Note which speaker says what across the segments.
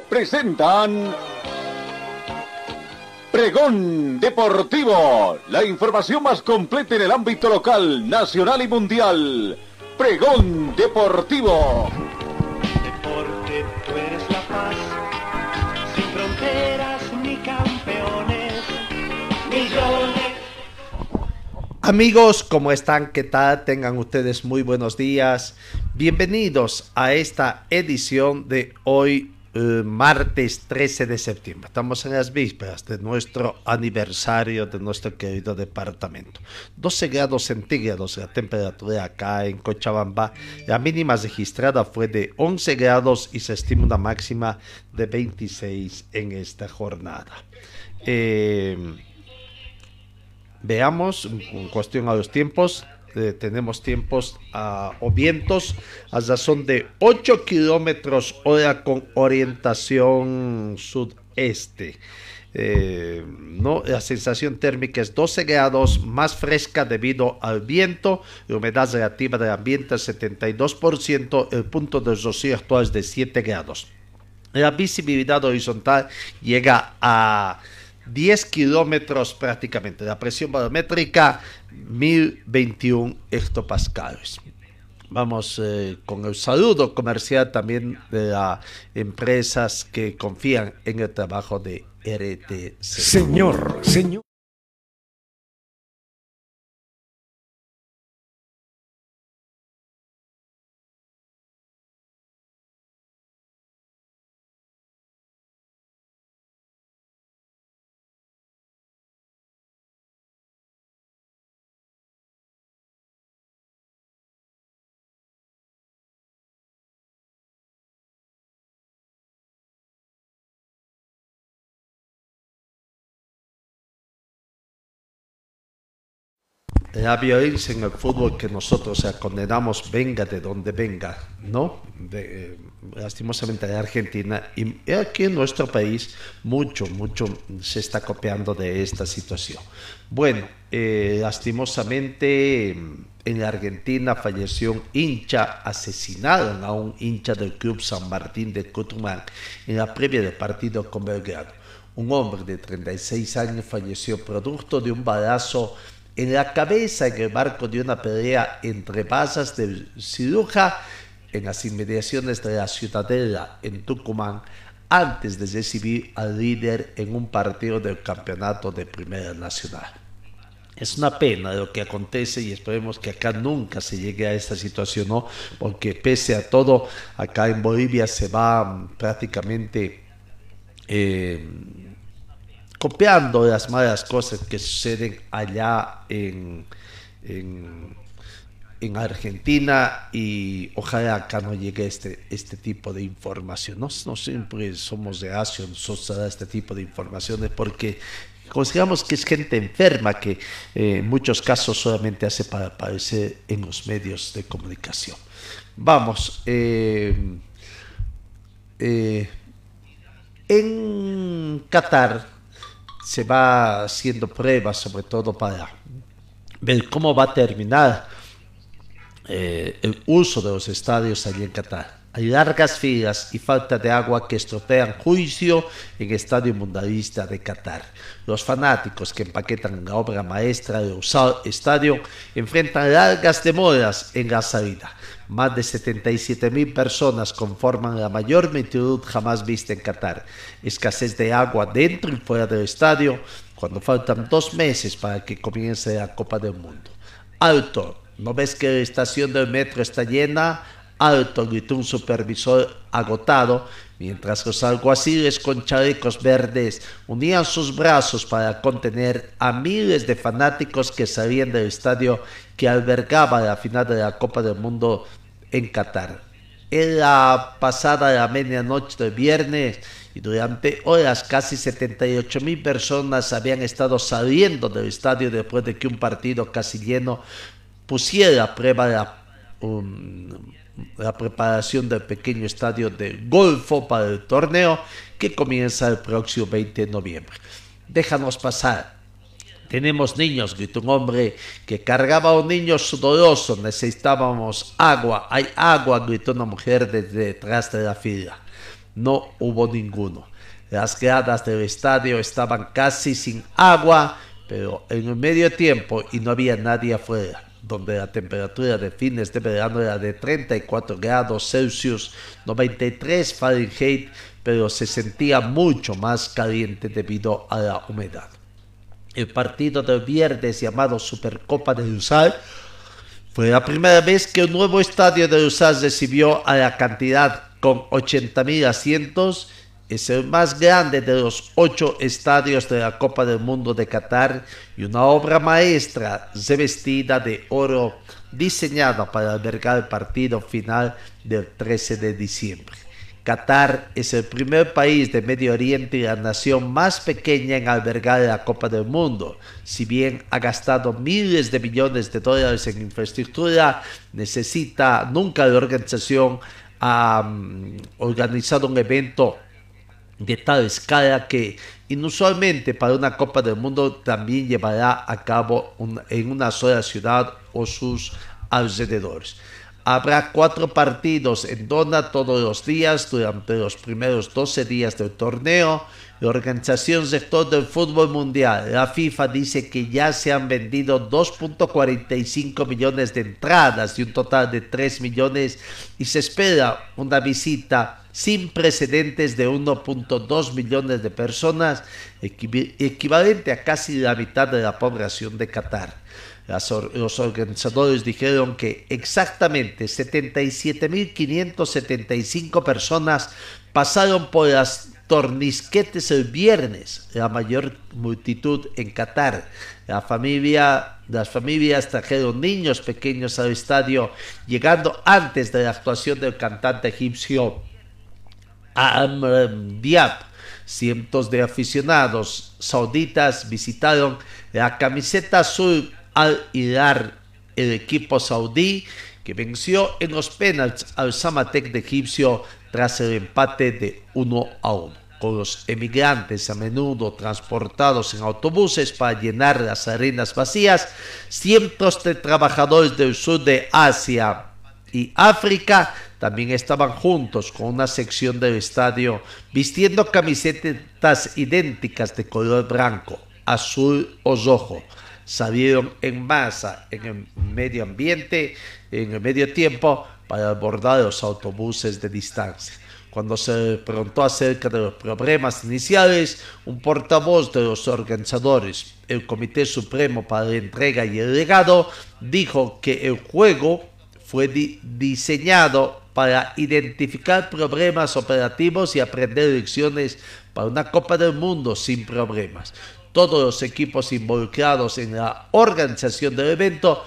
Speaker 1: presentan Pregón Deportivo, la información más completa en el ámbito local, nacional y mundial. Pregón Deportivo.
Speaker 2: Deporte, tú eres la paz, sin fronteras ni campeones, millones.
Speaker 3: Amigos, ¿cómo están? ¿Qué tal? Tengan ustedes muy buenos días. Bienvenidos a esta edición de hoy, eh, martes 13 de septiembre. Estamos en las vísperas de nuestro aniversario de nuestro querido departamento. 12 grados centígrados la temperatura acá en Cochabamba. La mínima registrada fue de 11 grados y se estima una máxima de 26 en esta jornada. Eh, veamos, en cuestión a los tiempos, eh, tenemos tiempos ah, o vientos a razón de 8 kilómetros hora con orientación sudeste. Eh, no, la sensación térmica es 12 grados más fresca debido al viento, la humedad relativa del ambiente es 72%, el punto de rocío actual es de 7 grados. La visibilidad horizontal llega a 10 kilómetros prácticamente. La presión barométrica 1021 hectopascales. Vamos eh, con el saludo comercial también de las empresas que confían en el trabajo de RTC.
Speaker 4: Señor, señor.
Speaker 3: La violencia en el fútbol que nosotros o sea, condenamos venga de donde venga, ¿no? De, eh, lastimosamente de Argentina y aquí en nuestro país mucho, mucho se está copiando de esta situación. Bueno, eh, lastimosamente en Argentina falleció un hincha, asesinaron a un hincha del club San Martín de Cutumán en la previa del partido con Belgrano. Un hombre de 36 años falleció producto de un balazo en la cabeza en el marco de una pelea entre masas de ciruja en las inmediaciones de la Ciudadela en Tucumán antes de recibir al líder en un partido del campeonato de Primera Nacional. Es una pena lo que acontece y esperemos que acá nunca se llegue a esta situación, ¿no? Porque pese a todo, acá en Bolivia se va prácticamente eh, copiando las malas cosas que suceden allá en, en, en, Argentina y ojalá acá no llegue este, este tipo de información. No, siempre somos de nosotros a este tipo de informaciones porque consideramos que es gente enferma que eh, en muchos casos solamente hace para aparecer en los medios de comunicación. Vamos, eh, eh, en Qatar se va haciendo pruebas, sobre todo para ver cómo va a terminar eh, el uso de los estadios allí en Qatar. Hay largas filas y falta de agua que estropean juicio en el Estadio Mundialista de Qatar. Los fanáticos que empaquetan la obra maestra del estadio enfrentan largas demoras en la salida. Más de 77 mil personas conforman la mayor multitud jamás vista en Qatar. Escasez de agua dentro y fuera del estadio cuando faltan dos meses para que comience la Copa del Mundo. Alto, ¿no ves que la estación del metro está llena? Alto, gritó un supervisor agotado, mientras los alguaciles con chalecos verdes unían sus brazos para contener a miles de fanáticos que salían del estadio que albergaba la final de la Copa del Mundo en Qatar. En la pasada la medianoche del viernes y durante horas casi 78 mil personas habían estado saliendo del estadio después de que un partido casi lleno pusiera a prueba la, la preparación del pequeño estadio de Golfo para el torneo que comienza el próximo 20 de noviembre. Déjanos pasar, tenemos niños, gritó un hombre que cargaba a un niño sudoroso. Necesitábamos agua. Hay agua, gritó una mujer desde detrás de la fila. no hubo ninguno. Las gradas del estadio estaban casi sin agua, pero en el medio tiempo y no había nadie afuera, donde la temperatura de fines de verano era de 34 grados Celsius, 93 Fahrenheit, pero se sentía mucho más caliente debido a la humedad. El partido del viernes llamado Supercopa de USAL fue la primera vez que un nuevo estadio de USAL recibió a la cantidad con 80.000 asientos. Es el más grande de los ocho estadios de la Copa del Mundo de Qatar y una obra maestra revestida de oro diseñada para albergar el partido final del 13 de diciembre. Qatar es el primer país de Medio Oriente y la nación más pequeña en albergar la Copa del Mundo. Si bien ha gastado miles de millones de dólares en infraestructura, necesita, nunca la organización ha organizado un evento de tal escala que inusualmente para una Copa del Mundo también llevará a cabo en una sola ciudad o sus alrededores. Habrá cuatro partidos en Dona todos los días durante los primeros 12 días del torneo. La Organización Sector del Fútbol Mundial, la FIFA, dice que ya se han vendido 2.45 millones de entradas y un total de 3 millones y se espera una visita sin precedentes de 1.2 millones de personas, equivalente a casi la mitad de la población de Qatar los organizadores dijeron que exactamente 77.575 personas pasaron por las tornisquetes el viernes, la mayor multitud en Qatar. Las familias trajeron niños pequeños al estadio, llegando antes de la actuación del cantante egipcio Amr Diab. Cientos de aficionados sauditas visitaron la camiseta azul al Hilar, el equipo saudí que venció en los penaltis al Samatek de Egipcio tras el empate de 1 a 1. Con los emigrantes a menudo transportados en autobuses para llenar las arenas vacías, cientos de trabajadores del sur de Asia y África también estaban juntos con una sección del estadio vistiendo camisetas idénticas de color blanco, azul o rojo salieron en masa en el medio ambiente, en el medio tiempo, para abordar los autobuses de distancia. Cuando se preguntó acerca de los problemas iniciales, un portavoz de los organizadores, el Comité Supremo para la Entrega y el Legado, dijo que el juego fue diseñado para identificar problemas operativos y aprender lecciones para una Copa del Mundo sin problemas todos los equipos involucrados en la organización del evento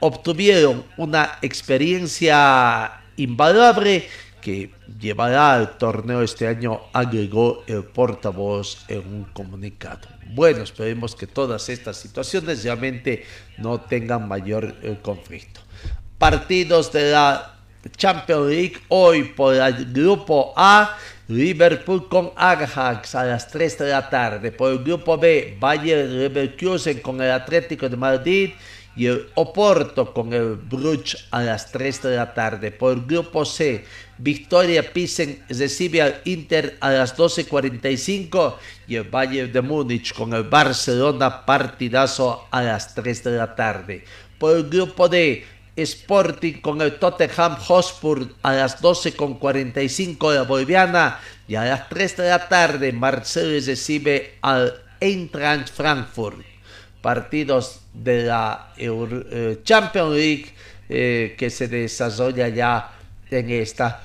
Speaker 3: obtuvieron una experiencia invaluable que llevará al torneo este año, agregó el portavoz en un comunicado. Bueno, esperemos que todas estas situaciones realmente no tengan mayor eh, conflicto. Partidos de la Champions League hoy por el grupo A Liverpool con Ajax a las 3 de la tarde. Por el grupo B, Bayern Leverkusen con el Atlético de Madrid y el Oporto con el Bruch a las 3 de la tarde. Por el grupo C, Victoria Pisen recibe al Inter a las 12.45 y el Bayern de Múnich con el Barcelona partidazo a las 3 de la tarde. Por el grupo D, Sporting con el Tottenham Hotspur a las 12.45 de la boliviana y a las 3 de la tarde Marcelo recibe al Eintracht Frankfurt. Partidos de la eh, Champions League eh, que se desarrolla ya en esta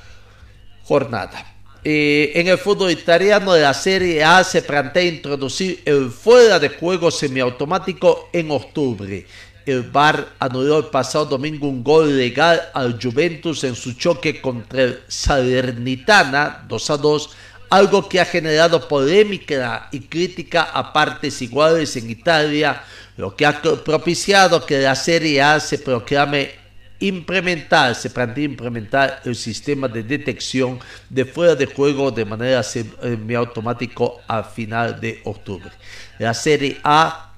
Speaker 3: jornada. Eh, en el fútbol italiano de la Serie A se plantea introducir el fuera de juego semiautomático en octubre. El VAR anuló el pasado domingo un gol legal al Juventus en su choque contra el Salernitana 2 a 2, algo que ha generado polémica y crítica a partes iguales en Italia, lo que ha propiciado que la Serie A se proclame implementar, se plantea implementar el sistema de detección de fuera de juego de manera semiautomático a final de octubre. La Serie A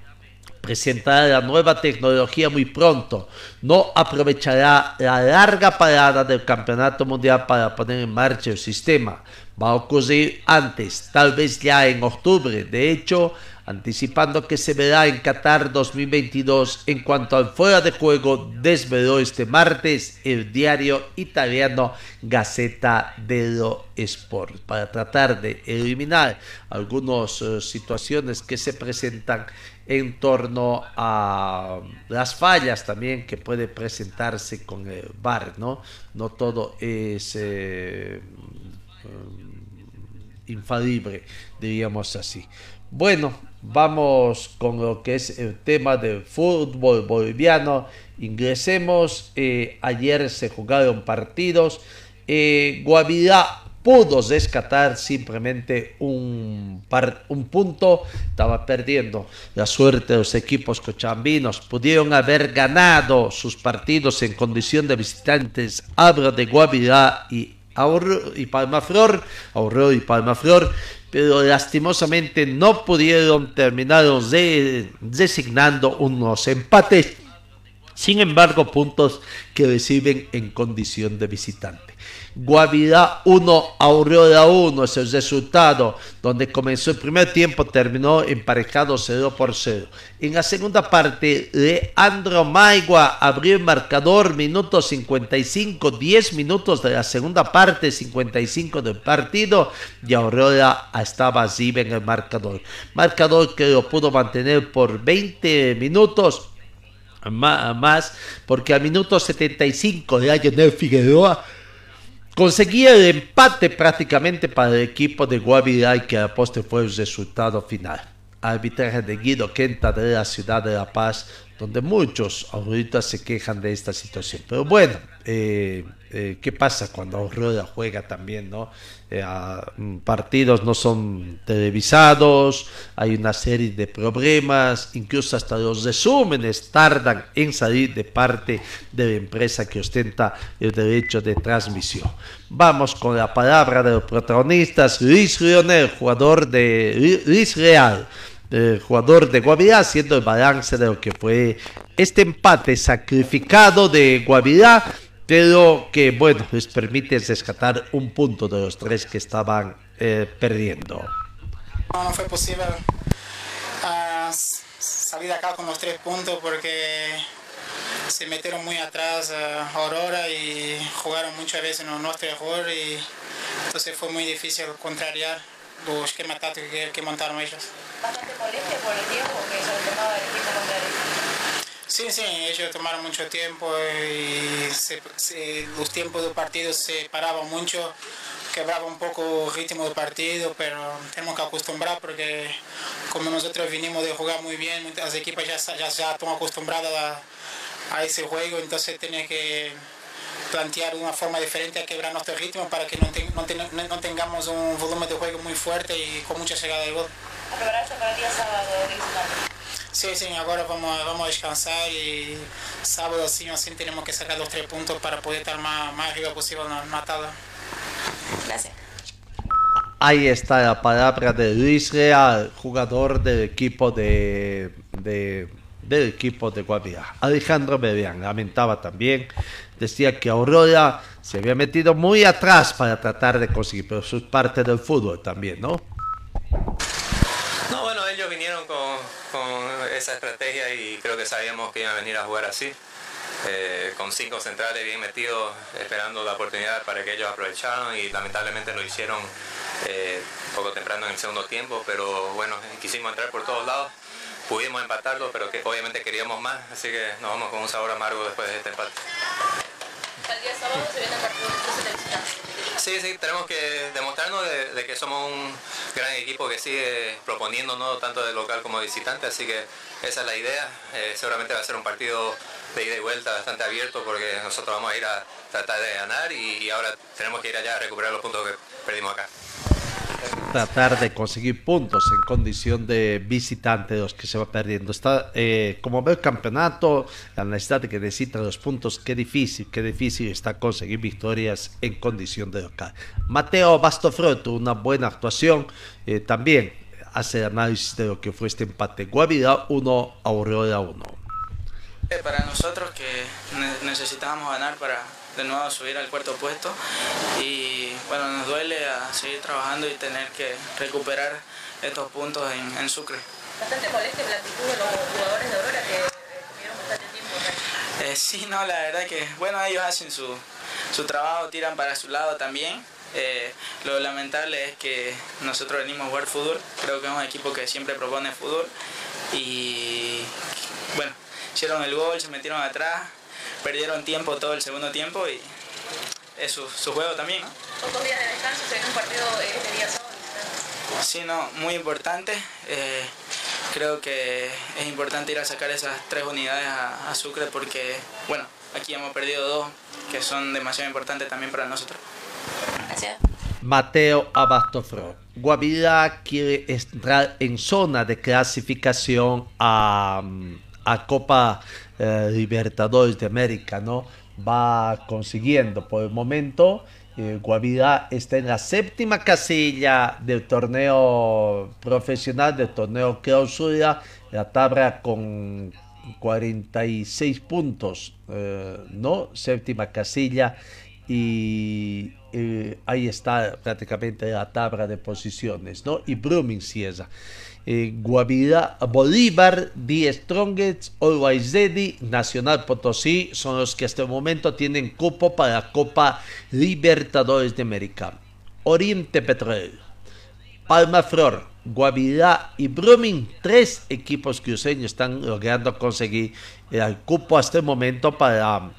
Speaker 3: presentará la nueva tecnología muy pronto. No aprovechará la larga parada del Campeonato Mundial para poner en marcha el sistema. va a ocurrir antes, tal vez ya en octubre. De hecho, anticipando que se verá en Qatar 2022 en cuanto al fuera de juego, desveló este martes el diario italiano Gaceta dello Sport para tratar de eliminar algunas eh, situaciones que se presentan en torno a las fallas también que puede presentarse con el VAR, ¿no? No todo es eh, infalible, diríamos así. Bueno, vamos con lo que es el tema del fútbol boliviano. Ingresemos. Eh, ayer se jugaron partidos. Eh, Guavirá pudo rescatar simplemente un, un punto, estaba perdiendo la suerte de los equipos cochambinos, pudieron haber ganado sus partidos en condición de visitantes, hablo de Guavirá y, y Palmaflor, Ahorro y Palmaflor, pero lastimosamente no pudieron terminar designando unos empates. Sin embargo, puntos que reciben en condición de visitante. Guavirá 1, Aurora 1 es el resultado, donde comenzó el primer tiempo, terminó emparejado 0 por 0. En la segunda parte, Leandro Maigua abrió el marcador, minuto 55, 10 minutos de la segunda parte, 55 del partido, y Aurora estaba así en el marcador. Marcador que lo pudo mantener por 20 minutos más, porque al minuto 75 de Ayenel Figueroa conseguía el empate prácticamente para el equipo de Guavirá que a poste fue el resultado final. Arbitraje de Guido Quenta de la ciudad de La Paz, donde muchos ahorita se quejan de esta situación. Pero bueno, eh, eh, qué pasa cuando Aurora juega también, ¿no? Eh, mm, partidos no son televisados, hay una serie de problemas, incluso hasta los resúmenes tardan en salir de parte de la empresa que ostenta el derecho de transmisión. Vamos con la palabra de los protagonistas, Luis Lionel, jugador de Luis Real jugador de Guavirá, haciendo el balance de lo que fue este empate sacrificado de Guavirá pero que bueno, les permite rescatar un punto de los tres que estaban eh, perdiendo.
Speaker 4: No, no fue posible uh, salir acá con los tres puntos porque se metieron muy atrás uh, Aurora y jugaron muchas veces en nuestro juego y entonces fue muy difícil contrariar los esquemas tácticos que, que montaron ellos.
Speaker 5: Bastante moleste por el tiempo que se tomaba el equipo contrario.
Speaker 4: Sí, sí, ellos tomaron mucho tiempo y los tiempos del partido se paraban mucho, quebraba un poco el ritmo del partido, pero tenemos que acostumbrar porque como nosotros vinimos de jugar muy bien, las equipos ya, ya, ya están acostumbradas a, ese juego, entonces tiene que plantear una forma diferente a quebrar nuestro ritmo para que no, no, tengamos un volumen de juego muy fuerte y con mucha llegada de gol.
Speaker 5: para el día sábado,
Speaker 4: Sí, sí, ahora vamos, vamos a descansar y sábado sí así tenemos que sacar los tres puntos para poder estar más, más arriba posible en la tabla.
Speaker 5: Gracias.
Speaker 3: Ahí está la palabra de Luis Real, jugador del equipo de, del equipo de Guavirá. Alejandro Berian lamentaba también, decía que Aurora se había metido muy atrás para tratar de conseguir, pero eso es parte del fútbol también, ¿no?
Speaker 6: No, bueno, ellos vinieron con esa estrategia y creo que sabíamos que iban a venir a jugar así. Eh, con cinco centrales bien metidos, esperando la oportunidad para que ellos aprovecharan y lamentablemente lo hicieron eh, poco temprano en el segundo tiempo, pero bueno, quisimos entrar por todos lados, pudimos empatarlo, pero que obviamente queríamos más, así que nos vamos con un sabor amargo después de este empate. Sí, sí, tenemos que demostrarnos de, que somos un gran equipo que sigue proponiendo no tanto de local como de visitante, así que esa es la idea. Eh, seguramente va a ser un partido de ida y vuelta bastante abierto porque nosotros vamos a ir a tratar de ganar y ahora tenemos que ir allá a recuperar los puntos que perdimos acá
Speaker 3: tratar de conseguir puntos en condición de visitante los que se va perdiendo. Está, eh, como ve el campeonato, la necesidad de que necesita los puntos, qué difícil, qué difícil está conseguir victorias en condición de local. Mateo Bastofroto, una buena actuación, eh, también hace análisis de lo que fue este empate. Guavirá 1, Aurora 1.
Speaker 7: Eh, para nosotros que necesitábamos ganar para de nuevo subir al cuarto puesto y bueno, nos duele a seguir trabajando y tener que recuperar estos puntos en, Sucre.
Speaker 5: Bastante molesta la actitud de los jugadores de Aurora que estuvieron bastante tiempo.
Speaker 7: Eh, sí, no, la verdad que bueno, ellos hacen su, su trabajo, tiran para su lado también. Eh, lo lamentable es que nosotros venimos a jugar fútbol, creo que es un equipo que siempre propone fútbol y bueno, hicieron el gol, se metieron atrás, perdieron tiempo todo el segundo tiempo y es su, juego también. ¿no?
Speaker 5: Pocos días de descanso, se viene un partido este día sábado.
Speaker 7: Sí, no, muy importante. Eh, creo que es importante ir a sacar esas tres unidades a, Sucre porque, bueno, aquí hemos perdido dos que son demasiado importantes también para nosotros.
Speaker 5: Gracias.
Speaker 3: Mateo Abastofro. Guavirá quiere entrar en zona de clasificación a, a Copa eh, Libertadores de América, ¿no? Va consiguiendo por el momento. Eh, Guavirá está en la séptima casilla del torneo profesional, del torneo clausura, la tabla con 46 puntos, eh, ¿no? Séptima casilla y ahí está prácticamente la tabla de posiciones, ¿no? Y Brumming cierra eh, Guavirá, Bolívar, Die Strongest, Always Ready, Nacional Potosí son los que hasta el momento tienen cupo para la Copa Libertadores de América. Oriente Petrol, Palma Flor, Guavirá y Brumming, tres equipos cruceños están logrando conseguir el cupo hasta el momento para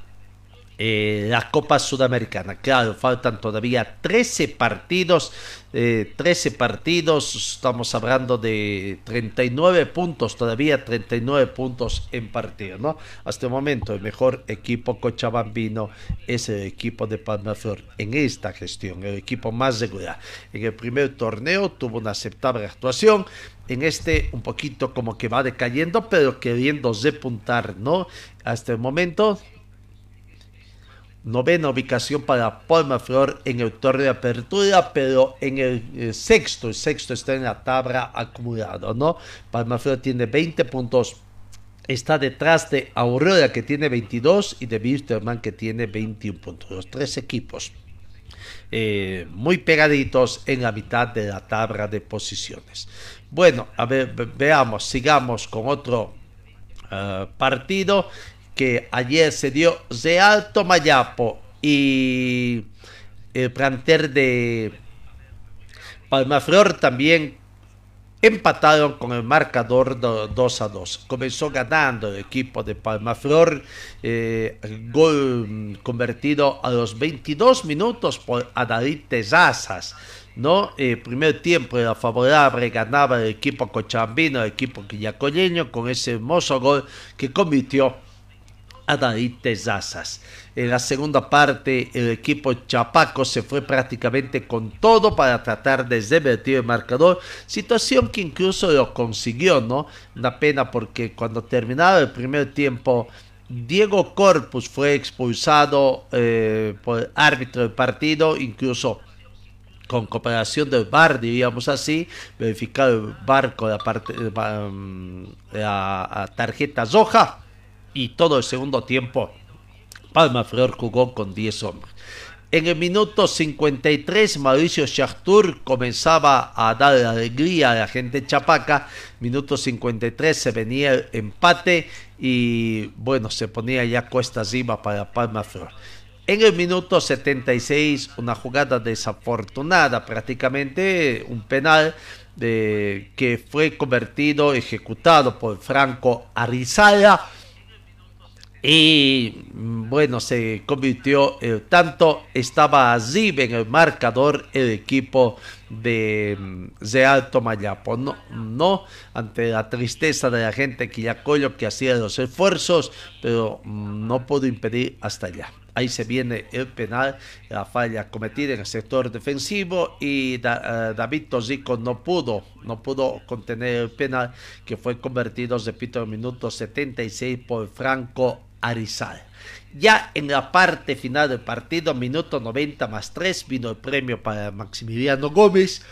Speaker 3: eh, la Copa Sudamericana. Claro, faltan todavía 13 partidos, 13 eh, partidos, estamos hablando de 39 puntos, todavía 39 puntos en partido, ¿no? Hasta el momento el mejor equipo cochabambino es el equipo de Palmaflor en esta gestión, el equipo más regular. En el primer torneo tuvo una aceptable actuación, en este un poquito como que va decayendo, pero queriendo repuntar, ¿no? Hasta el momento novena ubicación para Palma Flor en el torneo de apertura, pero en el, sexto, el sexto está en la tabla acumulado, ¿no? Palma Flor tiene 20 puntos, está detrás de Aurora que tiene 22 y de Wisterman que tiene 21 puntos, los tres equipos. Eh, muy pegaditos en la mitad de la tabla de posiciones. Bueno, a ver, veamos, sigamos con otro eh, partido que ayer se dio Real Tomayapo y el planter de Palmaflor también empataron con el marcador 2 a 2. Comenzó ganando el equipo de Palmaflor, eh, gol convertido a los 22 minutos por Adalit Tezazas. ¿no? El primer tiempo era favorable, ganaba el equipo cochambino, el equipo quillacoleño, con ese hermoso gol que convirtió a David. En la segunda parte, el equipo Chapaco se fue prácticamente con todo para tratar de revertir el marcador, situación que incluso lo consiguió, ¿no? Una pena porque cuando terminaba el primer tiempo, Diego Corpus fue expulsado eh, por el árbitro del partido, incluso con cooperación del VAR, diríamos así, verificado el VAR con la, parte, mm, la tarjeta roja y todo el segundo tiempo Palma jugó con 10 hombres. En el minuto 53 Mauricio Schachtur comenzaba a dar alegría a la gente chapaca. Minuto 53 se venía el empate y bueno, se ponía ya cuesta arriba para Palma Flor. En el minuto 76 una jugada desafortunada, prácticamente un penal de, que fue convertido, ejecutado por Franco Arizala y bueno, se convirtió, eh, tanto estaba allí en el marcador el equipo de mm, Real Tomayapo, no, no ante la tristeza de la gente Quillacollo que hacía los esfuerzos, pero mm, no pudo impedir hasta allá. Ahí se viene el penal, la falla cometida en el sector defensivo y eh, David Tosico no pudo, no pudo contener el penal que fue convertido, repito, en el minuto 76 por Franco Arizal. Ya en la parte final del partido, minuto 90 más 3, vino el premio para Maximiliano Gómez.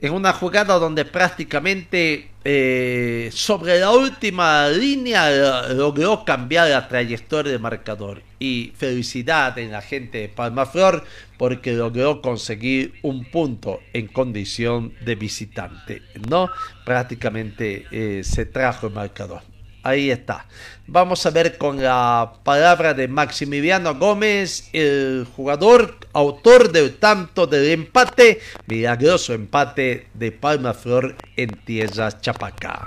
Speaker 3: en una jugada donde prácticamente eh, sobre la última línea logró cambiar la trayectoria del marcador. Y felicidad en la gente de Palmaflor porque logró conseguir un punto en condición de visitante. No, prácticamente eh, se trajo el marcador. Ahí está. Vamos a ver con la palabra de Maximiliano Gómez, el jugador autor del tanto del empate, milagroso empate de Palma Flor en tierra Chapacá.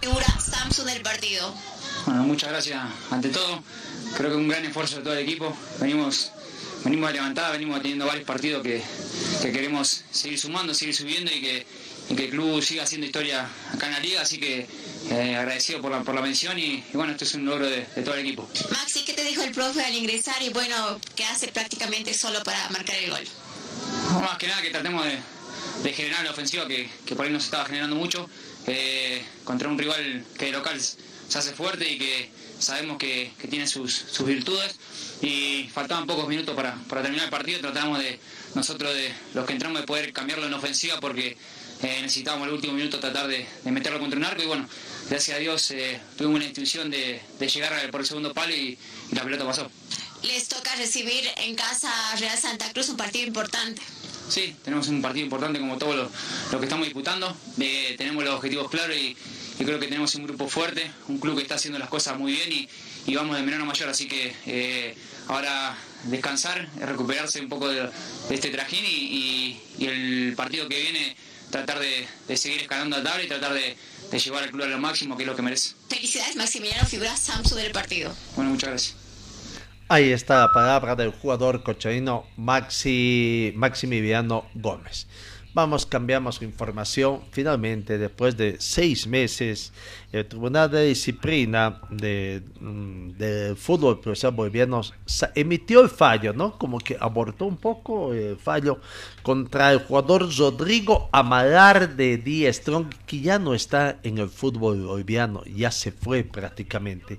Speaker 8: Figura Samsung del partido.
Speaker 9: Bueno, muchas gracias ante todo. Creo que un gran esfuerzo de todo el equipo. Venimos, venimos a levantar, venimos teniendo varios partidos que, que queremos seguir sumando, seguir subiendo y que, que el club siga haciendo historia acá en la liga. Así que eh, agradecido por la, por la mención y, y bueno, esto es un logro de, de todo el equipo.
Speaker 8: Maxi, ¿qué te dijo el profe al ingresar? Y bueno, que hace prácticamente solo para marcar el gol.
Speaker 9: Más que nada que tratemos de, de generar la ofensiva que, que por ahí nos estaba generando mucho eh, contra un rival que de local se hace fuerte y que sabemos que, que tiene sus, sus virtudes y faltaban pocos minutos para, para terminar el partido tratamos de nosotros de los que entramos de poder cambiarlo en ofensiva porque eh, necesitábamos el último minuto tratar de, de, meterlo contra un arco y bueno gracias a Dios eh, tuvimos una intuición de, de, llegar por el segundo palo y, y la pelota pasó
Speaker 8: les toca recibir en casa Real Santa Cruz un partido importante
Speaker 9: Sí, tenemos un partido importante como todo lo, lo que estamos disputando. Eh, tenemos los objetivos claros y, y, creo que tenemos un grupo fuerte, un club que está haciendo las cosas muy bien y, y vamos de menor a mayor. Así que eh, ahora descansar, recuperarse un poco de, de este trajín y, y, el partido que viene tratar de, de seguir escalando la tabla y tratar de, de, llevar al club a lo máximo, que es lo que merece.
Speaker 8: Felicidades Maximiliano, figura Samsung del partido.
Speaker 9: Bueno, muchas gracias.
Speaker 3: Ahí está la palabra del jugador cochaino Maxi, Maximiliano Gómez. Vamos, cambiamos información. Finalmente, después de seis meses, el Tribunal de Disciplina de, de Fútbol Profesional Boliviano emitió el fallo, ¿no? Como que abortó un poco el fallo contra el jugador Rodrigo Amalar de Die Strong, que ya no está en el fútbol boliviano, ya se fue prácticamente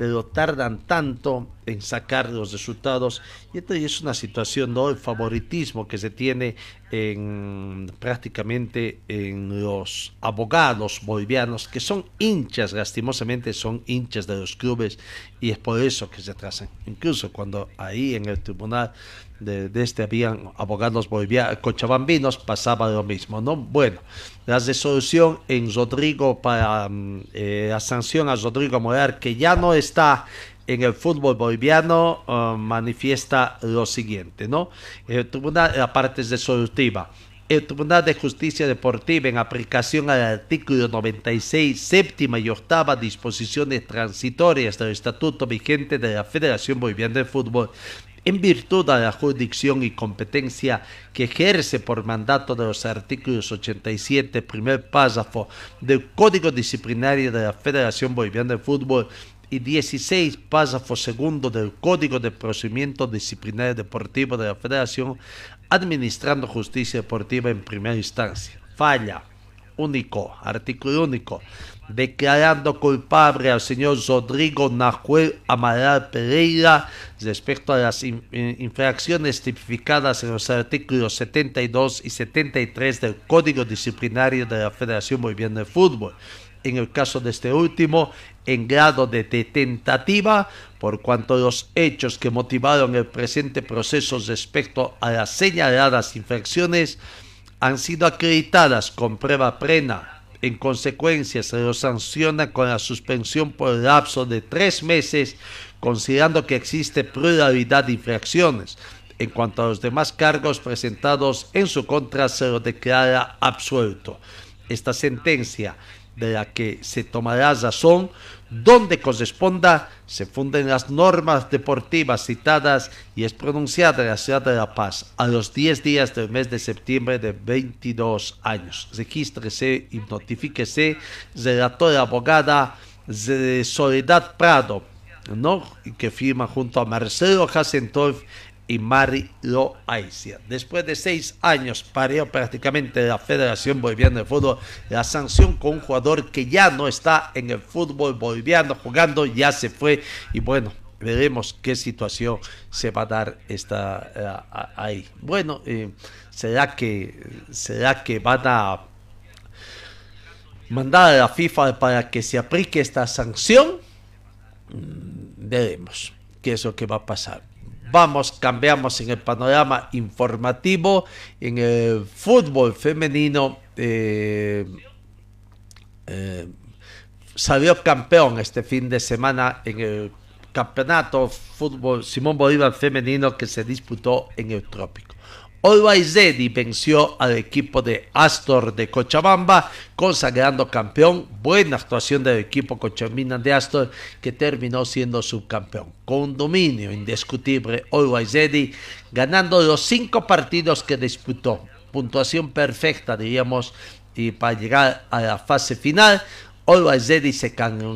Speaker 3: pero tardan tanto en sacar los resultados y entonces es una situación ¿no? favoritismo que se tiene en prácticamente en los abogados bolivianos que son hinchas lastimosamente son hinchas de los clubes y es por eso que se atrasan incluso cuando ahí en el tribunal de, de, este habían abogados bolivianos, cochabambinos, pasaba lo mismo, ¿no? Bueno, la resolución en Rodrigo para eh, la sanción a Rodrigo Morar, que ya no está en el fútbol boliviano, uh, manifiesta lo siguiente, ¿no? El la parte es resolutiva. El Tribunal de Justicia Deportiva, en aplicación al artículo 96, séptima y octava disposiciones transitorias del estatuto vigente de la Federación Boliviana de Fútbol, en virtud de la jurisdicción y competencia que ejerce por mandato de los artículos 87, primer párrafo del Código Disciplinario de la Federación Boliviana de Fútbol y 16, párrafo segundo del Código de Procedimiento Disciplinario Deportivo de la Federación, administrando justicia deportiva en primera instancia. Falla. Único, artículo único, declarando culpable al señor Rodrigo Nahuel Amaral Pereira respecto a las infracciones tipificadas en los artículos 72 y 73 del Código Disciplinario de la Federación Boliviana de Fútbol. En el caso de este último, en grado de tentativa, por cuanto los hechos que motivaron el presente proceso respecto a las señaladas infracciones han sido acreditadas con prueba plena. En consecuencia, se los sanciona con la suspensión por el lapso de tres meses, considerando que existe pluralidad de infracciones. En cuanto a los demás cargos presentados en su contra, se lo declara absuelto. Esta sentencia, de la que se tomará razón, donde corresponda, se funden las normas deportivas citadas y es pronunciada en la ciudad de La Paz a los 10 días del mes de septiembre de 22 años. Regístrese y notifíquese, relatora abogada de Soledad Prado, ¿no? que firma junto a Marcelo Hassentolf y Mari Loaicia. Después de seis años pareó prácticamente la Federación Boliviana de Fútbol la sanción con un jugador que ya no está en el fútbol boliviano jugando, ya se fue y bueno, veremos qué situación se va a dar esta, uh, ahí. Bueno, eh, ¿Será que, será que van a mandar a la FIFA para que se aplique esta sanción? Mm, Veremos qué es lo que va a pasar. Vamos, cambiamos en el panorama informativo, en el fútbol femenino. eh, eh, salió campeón este fin de semana en el campeonato fútbol Simón Bolívar femenino que se disputó en el trópico. Ready venció al equipo de Astor de Cochabamba, consagrando campeón. Buena actuación del equipo cochabambina de Astor, que terminó siendo subcampeón. Con dominio indiscutible, Ready, ganando los cinco partidos que disputó. Puntuación perfecta, diríamos, y para llegar a la fase final. Ready se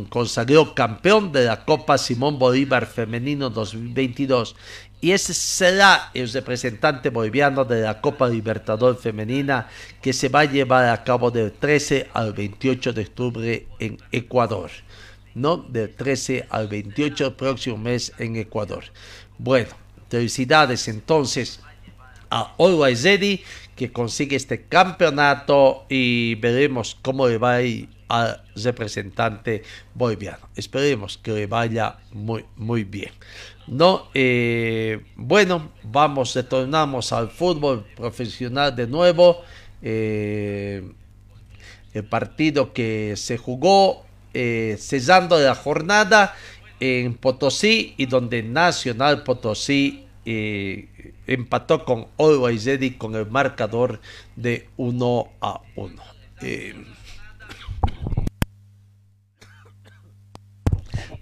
Speaker 3: consagró campeón de la Copa Simón Bolívar Femenino 2022 y ese será el representante boliviano de la Copa Libertador Femenina que se va a llevar a cabo del 13 al 28 de octubre en Ecuador. ¿No? Del 13 al 28 del próximo mes en Ecuador. Bueno, felicidades entonces a Always Ready que consigue este campeonato y veremos cómo le va a ir al representante boliviano. Esperemos que le vaya muy, muy bien. No, eh, bueno, vamos, retornamos al fútbol profesional de nuevo. Eh, el partido que se jugó eh, cesando la jornada en Potosí y donde Nacional Potosí empató con Always Ready con el marcador de 1 a 1.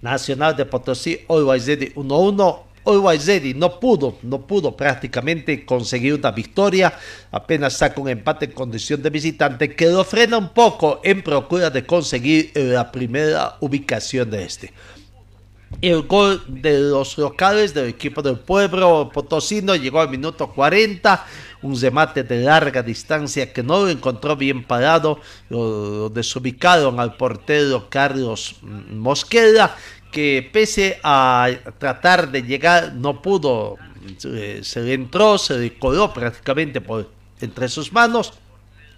Speaker 3: Nacional de Potosí, Always Ready 1-1. Always no pudo, no pudo prácticamente conseguir una victoria. Apenas saca un empate en condición de visitante que lo frena un poco en procura de conseguir la primera ubicación de este. El gol de los locales del equipo del pueblo potosino llegó al minuto 40. Un remate de larga distancia que no lo encontró bien parado. Lo desubicaron al portero Carlos Mosquera, que pese a tratar de llegar, no pudo. Se, se le entró, se coló prácticamente por entre sus manos.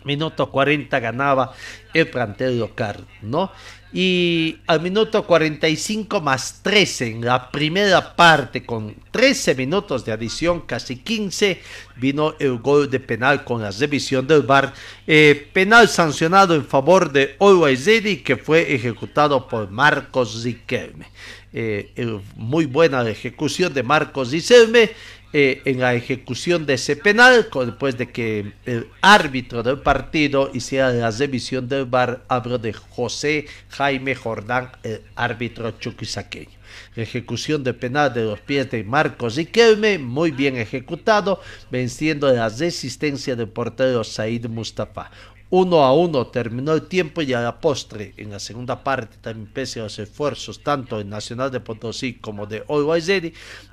Speaker 3: Minuto 40 ganaba el plantel local, ¿no? Y al minuto 45 más 13 en la primera parte, con 13 minutos de adición, casi 15, vino el gol de penal con la revisión del VAR. Eh, penal sancionado en favor de Always Ready, que fue ejecutado por Marcos Riquelme. Eh, muy buena ejecución de Marcos Riquelme eh, en la ejecución de ese penal, después de que el árbitro del partido hiciera la revisión del VAR, hablo de José Jaime Jordán, el árbitro chuquisaqueño. La ejecución de penal de los pies de Marcos Riquelme, muy bien ejecutado, venciendo la resistencia del portero Said Mustafa. Uno a uno terminó el tiempo y a la postre, en la segunda parte, también pese a los esfuerzos tanto en Nacional de Potosí como de Always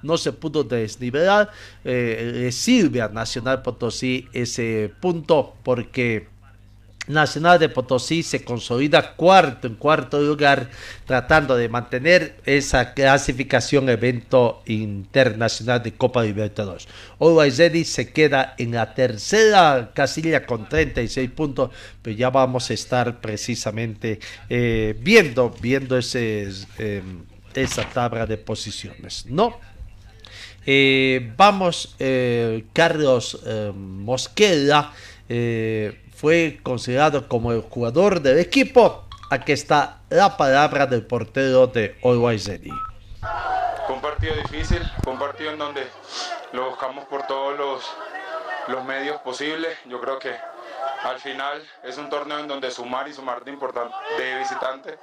Speaker 3: no se pudo desnivelar. Eh, le sirve a Nacional Potosí ese punto porque Nacional de Potosí se consolida cuarto en cuarto lugar, tratando de mantener esa clasificación evento internacional de Copa Libertadores. Always Ready se queda en la tercera casilla con 36 puntos, pero ya vamos a estar precisamente eh, viendo, viendo ese, eh, esa tabla de posiciones, ¿no? Eh, vamos, eh, Carlos eh, Mosquera fue considerado como el jugador del equipo. Aquí está la palabra del portero de Always Ready.
Speaker 10: Fue un partido difícil, fue un partido en donde lo buscamos por todos los, los medios posibles. Yo creo que al final es un torneo en donde sumar y sumar de, de visitante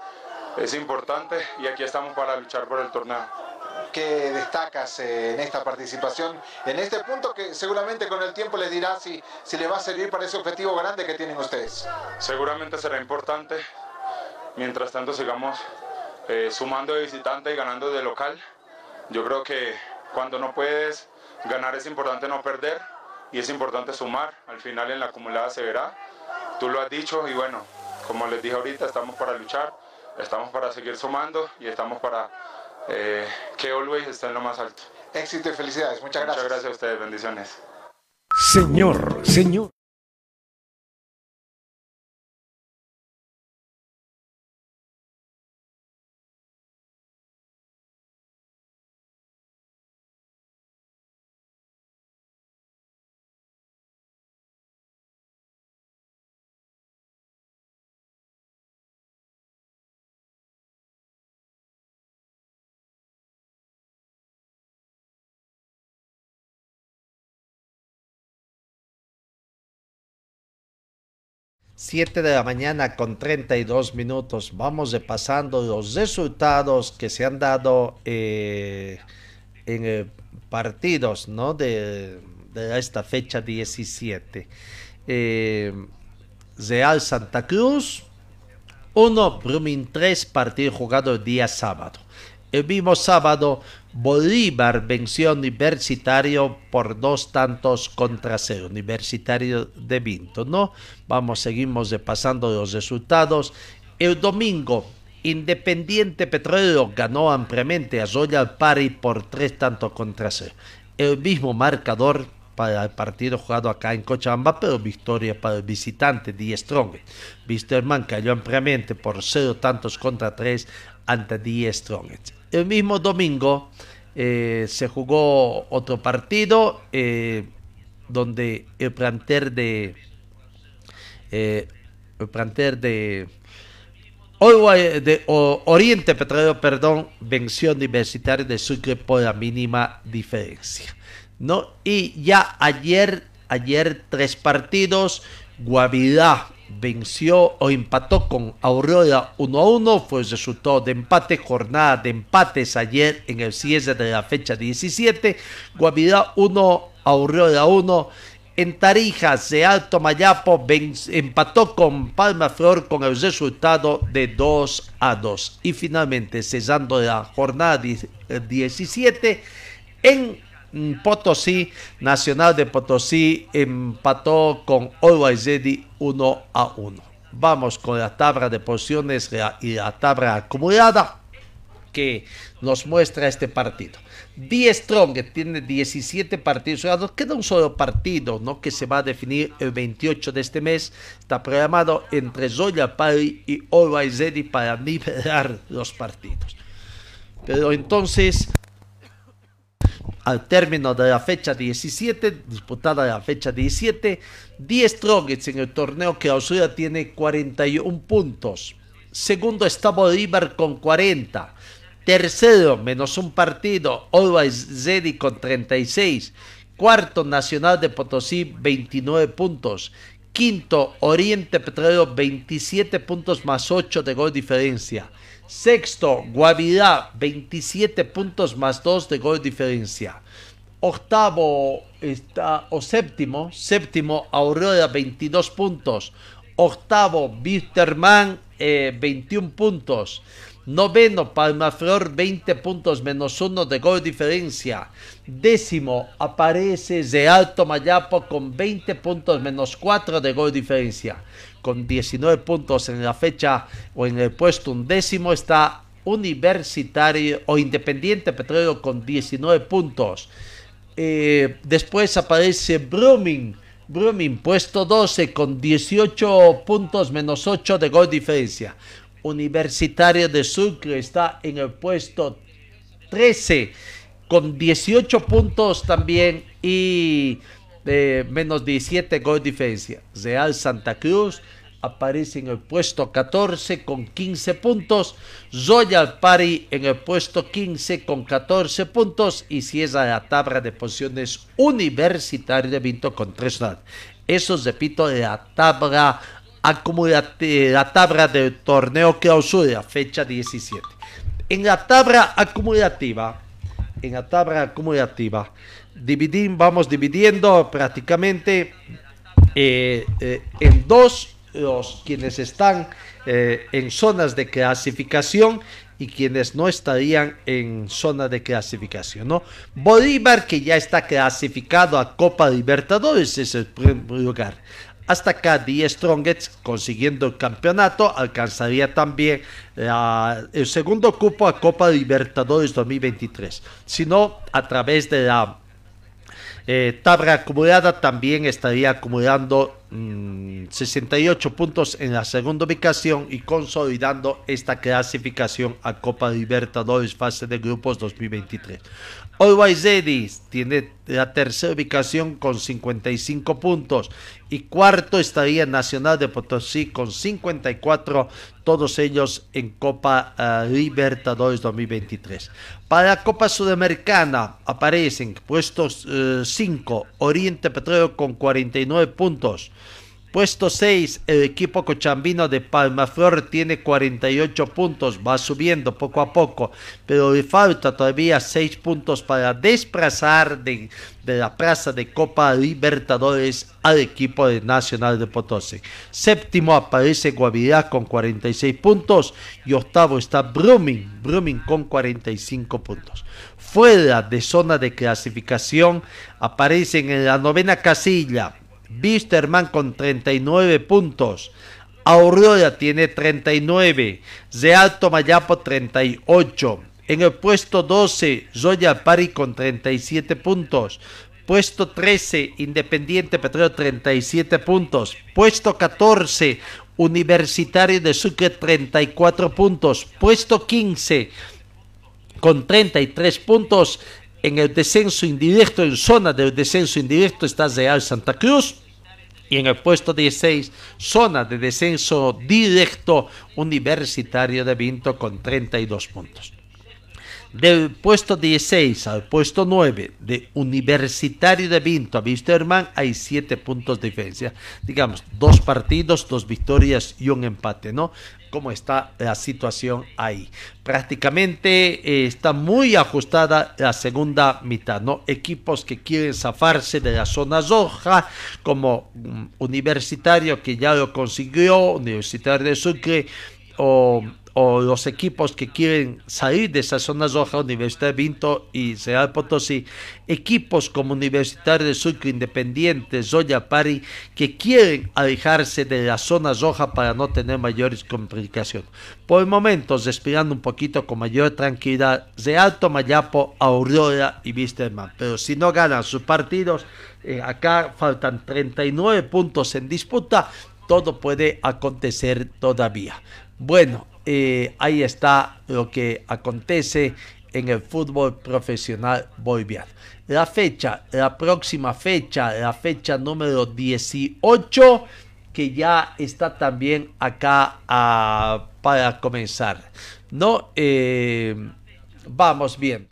Speaker 10: es importante y aquí estamos para luchar por el torneo.
Speaker 11: ¿Qué destacas eh, en esta participación? En este punto que seguramente con el tiempo les dirá si, si le va a servir para ese objetivo grande que tienen ustedes.
Speaker 10: Seguramente será importante. Mientras tanto sigamos eh, sumando de visitante y ganando de local. Yo creo que cuando no puedes ganar es importante no perder y es importante sumar. Al final en la acumulada se verá. Tú lo has dicho y bueno, como les dije ahorita, estamos para luchar, estamos para seguir sumando y estamos para eh, que Always esté en lo más alto.
Speaker 11: Éxito y felicidades. Muchas gracias.
Speaker 10: Muchas gracias a ustedes, bendiciones.
Speaker 12: Señor, señor.
Speaker 3: Siete de la mañana con 32 minutos. Vamos repasando los resultados que se han dado eh, en eh, partidos ¿no? de, de esta fecha 17. Eh, Real Santa Cruz 1, Brumming 3, partido jugado el día sábado. El mismo sábado, Bolívar venció a Universitario por dos tantos contra cero. Universitario de Vinto, ¿no? Vamos, seguimos repasando los resultados. El domingo, Independiente Petrolero ganó ampliamente a Royal Party por tres tantos contra cero. El mismo marcador para el partido jugado acá en Cochabamba, pero victoria para el visitante Die Strong. Wisterman cayó ampliamente por cero tantos contra tres ante Die Strong. El mismo domingo eh, se jugó otro partido eh, donde el planter de eh, el de, Oriente Petrolero, perdón, venció a Universitario de Sucre por la mínima diferencia. ¿no? Y ya ayer, ayer tres partidos, Guavirá venció o empató con Aurora 1 a 1, fue el resultado de empate, jornada de empates ayer en el cierre de la fecha 17, Guavirá 1, Aurora 1, en Tarijas de Alto Mayapo empató con Palma Flor con el resultado de 2 a 2 y finalmente cesando la jornada 17 en Potosí, Nacional de Potosí empató con Always Ready 1 a 1. Vamos con la tabla de posiciones y la tabla acumulada que nos muestra este partido. Die Strong que tiene 17 partidos jugados, queda un solo partido ¿no? que se va a definir el 28 de este mes. Está programado entre Zoya Party y Always Ready para nivelar los partidos. Pero entonces al término de la fecha 17, disputada la fecha 17, 10 Strongets en el torneo que Osura tiene 41 puntos. Segundo está Bolívar con 40. Tercero, menos un partido, Always Ready con 36. Cuarto, Nacional de Potosí, 29 puntos. Quinto, Oriente Petrolero, 27 puntos más 8 de gol diferencia. Sexto, Guavirá, 27 puntos más 2 de gol diferencia. Octavo está, o séptimo, séptimo, Aurora, 22 puntos. Octavo, Wisterman, 21 puntos. Noveno, Palmaflor, 20 puntos menos 1 de gol diferencia. Décimo, aparece de Alto Mayapo con 20 puntos menos 4 de gol diferencia con 19 puntos en la fecha o en el puesto undécimo está Universitario o Independiente Petróleo con 19 puntos. Eh, después aparece Brumming. Brumming, puesto 12 con 18 puntos menos 8 de gol diferencia. Universitario de Sucre está en el puesto 13 con 18 puntos también y de menos 17 gol diferencia. Real Santa Cruz aparece en el puesto 14 con 15 puntos. Royal Party en el puesto 15 con 14 puntos. Y cierra la tabla de posiciones Universitario de Vinto con 3 Eso repito, la tabla acumulativa, la tabla del torneo clausura, fecha 17. En la tabla acumulativa, en la tabla acumulativa, dividir, vamos dividiendo prácticamente eh, eh, en dos los quienes están eh, en zonas de clasificación y quienes no estarían en zona de clasificación, ¿no? Bolívar, que ya está clasificado a Copa Libertadores, es el primer lugar. Hasta acá, Die Strongets, consiguiendo el campeonato, alcanzaría también el segundo cupo a Copa Libertadores 2023. Si no, a través de la eh, tabla acumulada también estaría acumulando 68 mm, puntos en la segunda ubicación y consolidando esta clasificación a Copa Libertadores fase de grupos 2023. Always Ready tiene la tercera ubicación con 55 puntos y cuarto estaría Nacional de Potosí con 54, todos ellos en Copa eh, Libertadores 2023. Para la Copa Sudamericana aparecen puestos 5 eh, Oriente Petróleo con 49 puntos. Puesto 6, el equipo cochambino de Palmaflor tiene 48 puntos, va subiendo poco a poco, pero le falta todavía 6 puntos para desplazar de, la plaza de Copa Libertadores al equipo de Nacional de Potosí. Séptimo aparece Guavirá con 46 puntos y octavo está Brumming, Brumming con 45 puntos. Fuera de zona de clasificación aparecen en la novena casilla Bisterman con 39 puntos. Aurora tiene 39. De Alto Mayapo 38. En el puesto 12, Zoya Pari con 37 puntos. Puesto 13, Independiente Petróleo 37 puntos. Puesto 14, Universitario de Sucre 34 puntos. Puesto 15, con 33 puntos. En el descenso indirecto, en zona del descenso indirecto, está Real Santa Cruz. Y en el puesto 16, zona de descenso directo, Universitario de Vinto con 32 puntos. Del puesto 16 al puesto 9 de Universitario de Vinto a Wisterman hay 7 puntos de diferencia. Digamos, dos partidos, dos victorias y un empate, ¿no? Cómo está la situación ahí. Prácticamente eh, está muy ajustada la segunda mitad, ¿no? Equipos que quieren zafarse de la zona roja, como mm, Universitario que ya lo consiguió, Universitario de Sucre, o o los equipos que quieren salir de esa zona roja, Universidad de Vinto y Real Potosí, equipos como Universitario de Sucre Independiente, Zoya Pari, que quieren alejarse de la zona roja para no tener mayores complicaciones. Por el momento, respirando un poquito con mayor tranquilidad, de Alto Mayapo, Aurora y Wisterman. Pero si no ganan sus partidos, eh, acá faltan 39 puntos en disputa, todo puede acontecer todavía. Bueno, eh, ahí está lo que acontece en el fútbol profesional boliviano. La fecha, la próxima fecha, la fecha número 18, que ya está también acá ah, para comenzar. No, eh, vamos bien.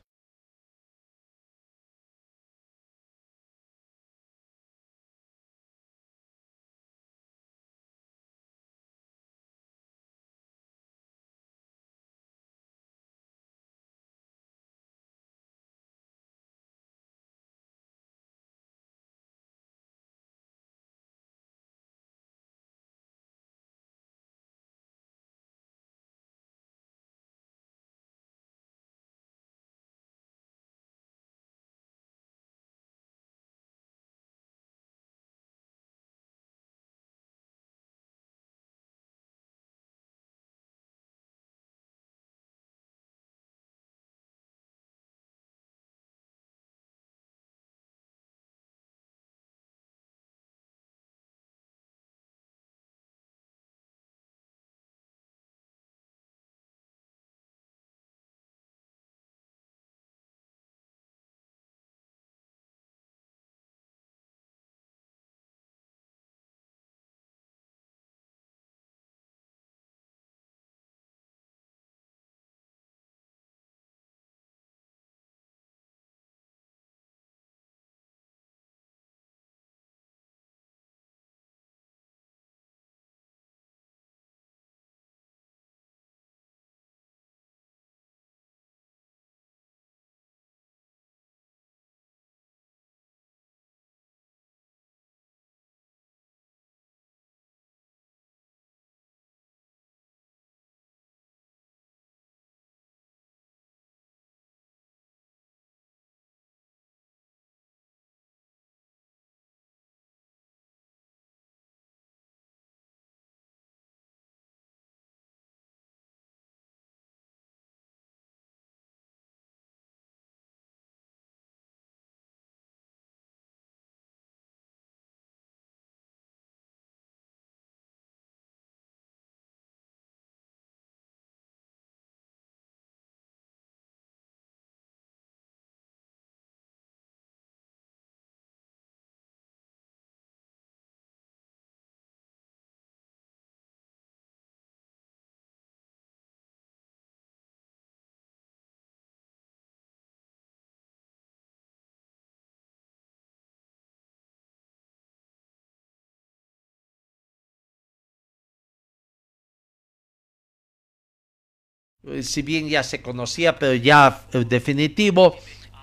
Speaker 3: Si bien ya se conocía, pero ya eh, definitivo.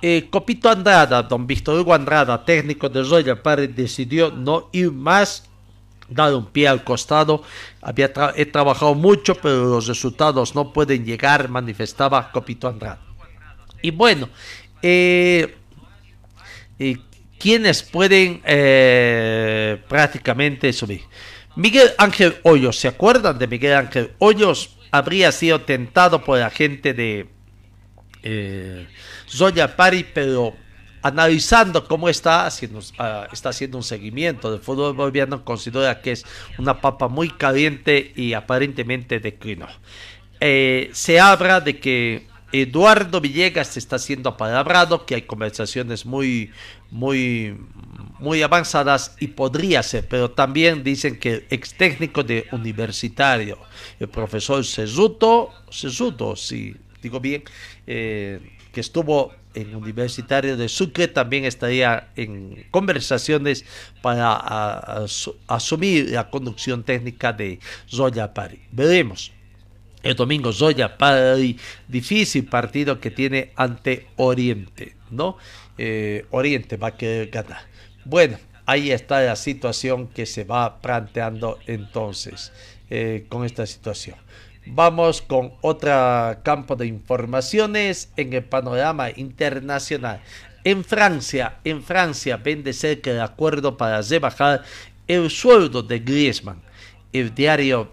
Speaker 3: Eh, Copito Andrada, don Víctor Hugo Andrada, técnico de Royal Party, decidió no ir más, dar un pie al costado. Había he trabajado mucho, pero los resultados no pueden llegar, manifestaba Copito Andrada. Y bueno, eh, eh, ¿quiénes pueden eh, prácticamente subir? Miguel Ángel Hoyos, ¿se acuerdan de Miguel Ángel Hoyos? Habría sido tentado por la gente de eh, Zoya Pari, pero analizando cómo está haciendo, ah, está haciendo un seguimiento del fútbol boliviano, considera que es una papa muy caliente y aparentemente declinó. Eh, se habla de que Eduardo Villegas está siendo apalabrado, que hay conversaciones muy, muy, muy avanzadas y podría ser, pero también dicen que el ex técnico de universitario, el profesor Cesuto, Cesuto, si digo bien, eh, que estuvo en Universitario de Sucre, también estaría en conversaciones para asumir la conducción técnica de Zoya Pari. Veremos. El domingo Zoya difícil partido que tiene ante Oriente, ¿no? Eh, Oriente va a querer ganar. Bueno, ahí está la situación que se va planteando entonces eh, con esta situación. Vamos con otro campo de informaciones en el panorama internacional. En Francia, en Francia ven de cerca el acuerdo para rebajar el sueldo de Griezmann. El diario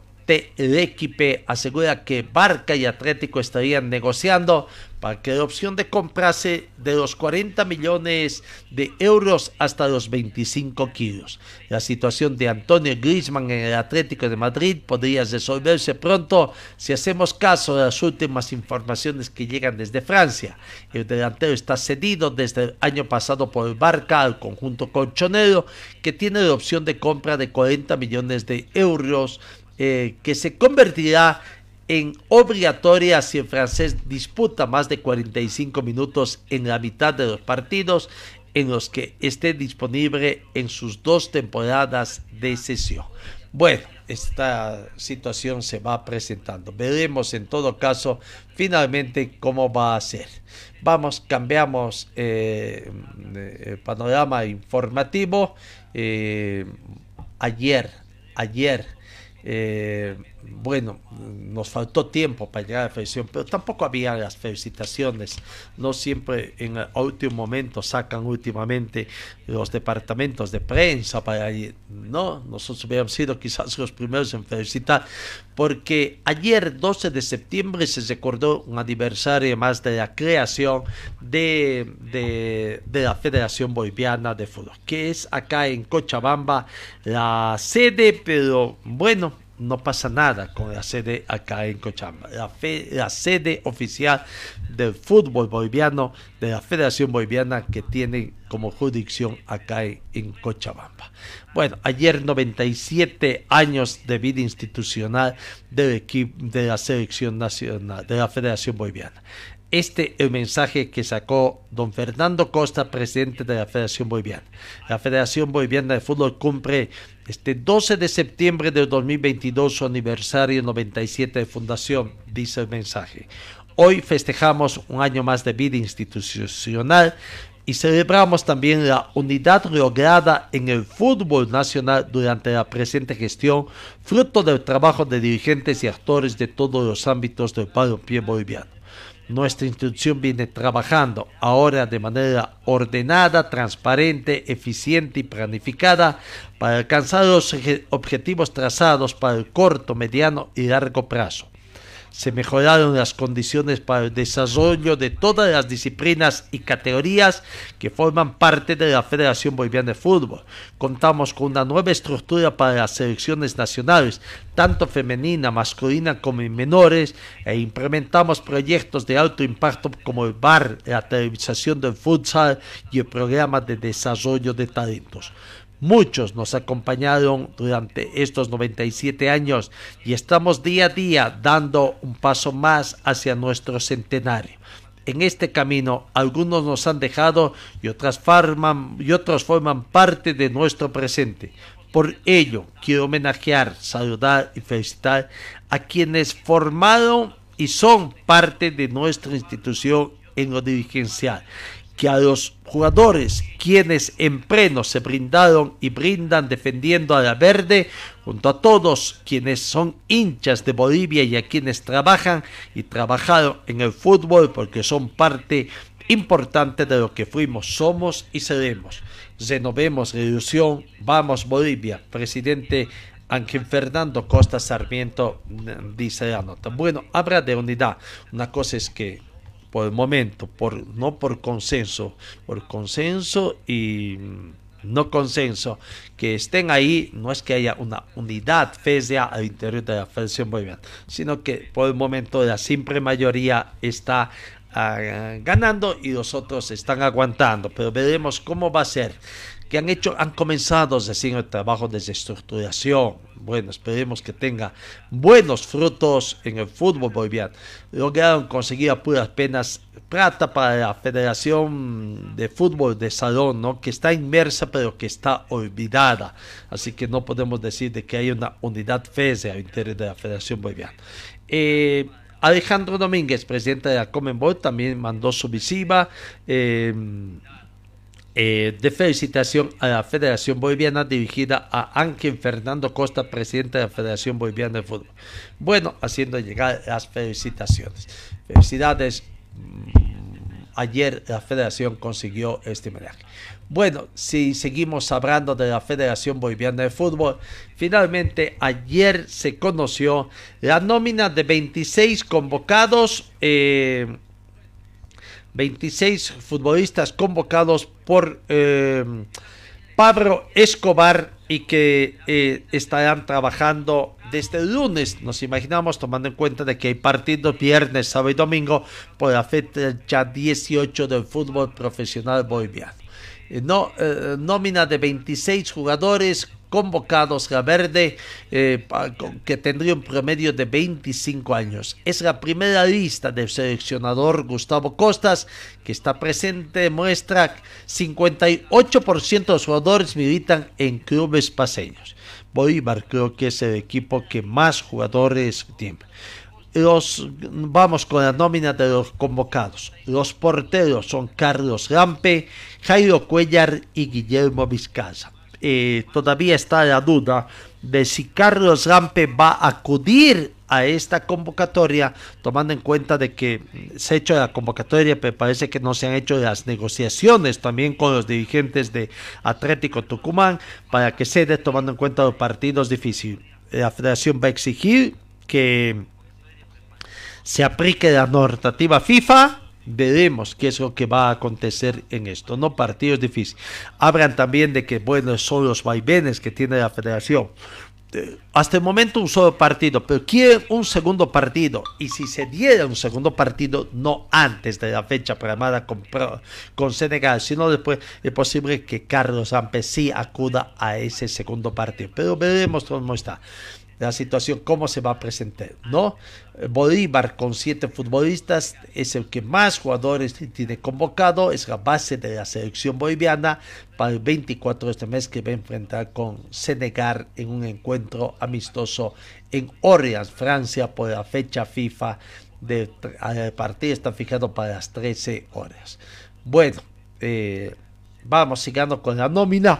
Speaker 3: L'Equipe asegura que Barca y Atlético estarían negociando para que la opción de comprarse de los 40 millones de euros hasta los 25 kilos. La situación de Antonio Griezmann en el Atlético de Madrid podría resolverse pronto si hacemos caso de las últimas informaciones que llegan desde Francia. El delantero está cedido desde el año pasado por Barca al conjunto colchonero que tiene la opción de compra de 40 millones de euros eh, que se convertirá en obligatoria si el francés disputa más de 45 minutos en la mitad de los partidos en los que esté disponible en sus dos temporadas de sesión. Bueno, esta situación se va presentando. Veremos en todo caso finalmente cómo va a ser. Vamos, cambiamos eh, el panorama informativo. Eh, ayer, ayer, eh, bueno, nos faltó tiempo para llegar a la felicitación, pero tampoco había las felicitaciones. No siempre en el último momento sacan últimamente los departamentos de prensa para ir. No, nosotros hubiéramos sido quizás los primeros en felicitar, porque ayer 12 de septiembre se recordó un aniversario más de la creación de, de, de la Federación Boliviana de Fútbol, que es acá en Cochabamba la sede, pero bueno, no pasa nada con la sede acá en Cochabamba. La, sede oficial del fútbol boliviano, de la Federación Boliviana que tiene como jurisdicción acá en, en Cochabamba. Bueno, ayer 97 años de vida institucional del equipo de la selección nacional, de la Federación Boliviana. Este el mensaje que sacó don Fernando Costa, presidente de la Federación Boliviana. La Federación Boliviana de Fútbol cumple este 12 de septiembre del 2022 su aniversario 97 de fundación, dice el mensaje. Hoy festejamos un año más de vida institucional y celebramos también la unidad lograda en el fútbol nacional durante la presente gestión, fruto del trabajo de dirigentes y actores de todos los ámbitos del balompié boliviano. Nuestra institución viene trabajando ahora de manera ordenada, transparente, eficiente y planificada para alcanzar los objetivos trazados para el corto, mediano y largo plazo. Se mejoraron las condiciones para el desarrollo de todas las disciplinas y categorías que forman parte de la Federación Boliviana de Fútbol. Contamos con una nueva estructura para las selecciones nacionales, tanto femenina, masculina como en menores, e implementamos proyectos de alto impacto como el VAR, la televisación del futsal y el programa de desarrollo de talentos. Muchos nos acompañaron durante estos 97 años y estamos día a día dando un paso más hacia nuestro centenario. En este camino algunos nos han dejado y, otras forman, y otros forman parte de nuestro presente. Por ello quiero homenajear, saludar y felicitar a quienes formaron y son parte de nuestra institución en lo dirigencial que a los jugadores quienes en pleno se brindaron y brindan defendiendo a la verde, junto a todos quienes son hinchas de Bolivia y a quienes trabajan y trabajaron en el fútbol porque son parte importante de lo que fuimos, somos y seremos. Renovemos la ilusión, vamos Bolivia, presidente Ángel Fernando Costa Sarmiento mm, dice la nota. Bueno, habla de unidad. Una cosa es que por el momento, por, no por consenso, por consenso y no consenso, que estén ahí, no es que haya una unidad fésea al interior de la Federación Boliviana, sino que por el momento la simple mayoría está ah, ganando y los otros están aguantando, pero veremos cómo va a ser que han hecho, han comenzado decir, el trabajo de desestructuración. Bueno, esperemos que tenga buenos frutos en el fútbol boliviano. Lograron conseguir a puras penas plata para la Federación de Fútbol de Salón, ¿no? que está inmersa pero que está olvidada. Así que no podemos decir de que hay una unidad fésea al interior de la Federación Boliviana. Eh, Alejandro Domínguez, presidente de la Comenbol, también mandó su visiva. Eh, eh, de felicitación a la Federación Boliviana dirigida a Ángel Fernando Costa, presidente de la Federación Boliviana de Fútbol. Bueno, haciendo llegar las felicitaciones. Felicidades. Mm, ayer la federación consiguió este homenaje. Bueno, si seguimos hablando de la Federación Boliviana de Fútbol, finalmente ayer se conoció la nómina de 26 convocados. Eh, 26 futbolistas convocados por eh, Pablo Escobar y que eh, estarán trabajando desde el lunes, nos imaginamos, tomando en cuenta de que hay partidos viernes, sábado y domingo por la fecha 18 del fútbol profesional boliviano. Eh, nómina de 26 jugadores convocados la Verde, eh, que tendría un promedio de 25 años. Es la primera lista del seleccionador Gustavo Costas, que está presente, muestra 58% de los jugadores militan en clubes paseños. Bolívar creo que es el equipo que más jugadores tiene. Los, vamos con la nómina de los convocados. Los porteros son Carlos Rampe, Jairo Cuellar y Guillermo Vizcaza. Eh, todavía está la duda de si Carlos Rampe va a acudir a esta convocatoria, tomando en cuenta de que se ha hecho la convocatoria, pero parece que no se han hecho las negociaciones también con los dirigentes de Atlético Tucumán para que se dé tomando en cuenta los partidos difíciles. La federación va a exigir que se aplique la normativa FIFA veremos qué es lo que va a acontecer en esto. No partidos difíciles. Hablan también de que, bueno, son los vaivenes que tiene la federación. Eh, hasta el momento un solo partido, pero quieren un segundo partido. Y si se diera un segundo partido, no antes de la fecha programada con, Senegal, sino después, es posible que Carlos Ampes sí acuda a ese segundo partido. Pero veremos cómo está la situación, cómo se va a presentar, ¿no? Bolívar con siete futbolistas es el que más jugadores tiene convocado, es la base de la selección boliviana para el 24 de este mes que va a enfrentar con Senegal en un encuentro amistoso en Orleans, Francia, por la fecha FIFA del partido está fijado para las 13 horas. Bueno, eh, vamos siguiendo con la nómina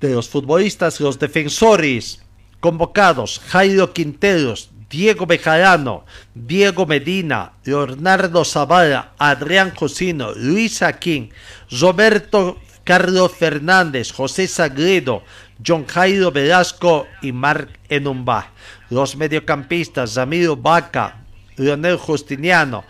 Speaker 3: de los futbolistas, los defensores Convocados, Jairo Quinteros, Diego Bejarano, Diego Medina, Leonardo Zavala, Adrián Josino, Luis Aquín, Roberto Carlos Fernández, José Sagredo, John Jairo Velasco y Marc Enumba. Los mediocampistas, Ramiro Vaca, Leonel Justiniano,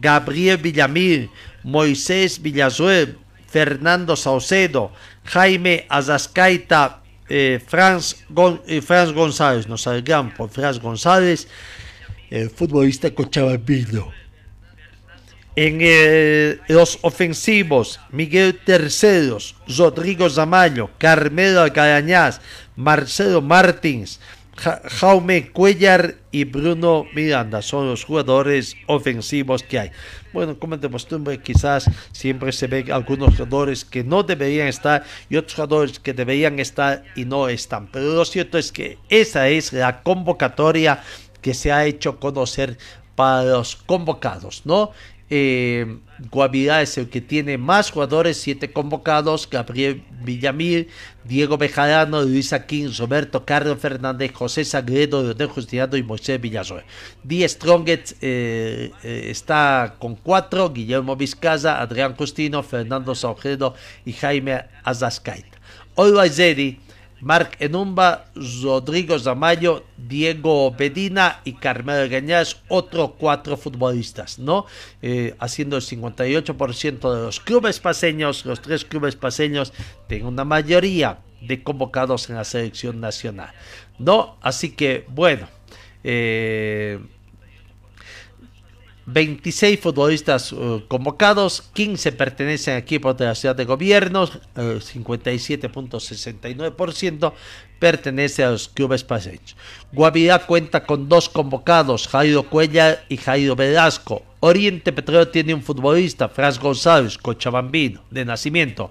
Speaker 3: Gabriel Villamil, Moisés Villazuel, Fernando Saucedo, Jaime Azascaita eh, Franz, eh, Franz, González, nos salgan por Franz González, el futbolista cochabambino. En los ofensivos, Miguel Terceros, Rodrigo Zamayo, Carmelo Alcarañaz, Marcelo Martins, Jaume Cuellar y Bruno Miranda son los jugadores ofensivos que hay. Bueno, como de costumbre, quizás siempre se ven algunos jugadores que no deberían estar y otros jugadores que deberían estar y no están. Pero lo cierto es que esa es la convocatoria que se ha hecho conocer para los convocados, ¿no? Eh, Guavirá es el que tiene más jugadores, siete convocados, Gabriel Villamil, Diego Bejarano, Luis Aquín, Roberto Carlos Fernández, José Sagredo, Leonel Justiniano y Moisés Villasoy. Die Strongest eh, eh, está con cuatro, Guillermo Vizcaza, Adrián Justino, Fernando Saujedo y Jaime Azascaita. Olvaizeri, Marc Enumba, Rodrigo Zamayo, Diego Bedina y Carmelo Gañas, otros cuatro futbolistas, ¿no? Eh, haciendo el 58% de los clubes paseños, los tres clubes paseños tienen una mayoría de convocados en la selección nacional, ¿no? Así que, bueno, eh, 26 futbolistas uh, convocados, 15 pertenecen a equipos de la ciudad de gobierno, uh, 57.69% pertenece a los clubes paseños. Guavirá cuenta con dos convocados, Jairo Cuellar y Jairo Velasco. Oriente Petróleo tiene un futbolista, Franz González, cochabambino, de nacimiento.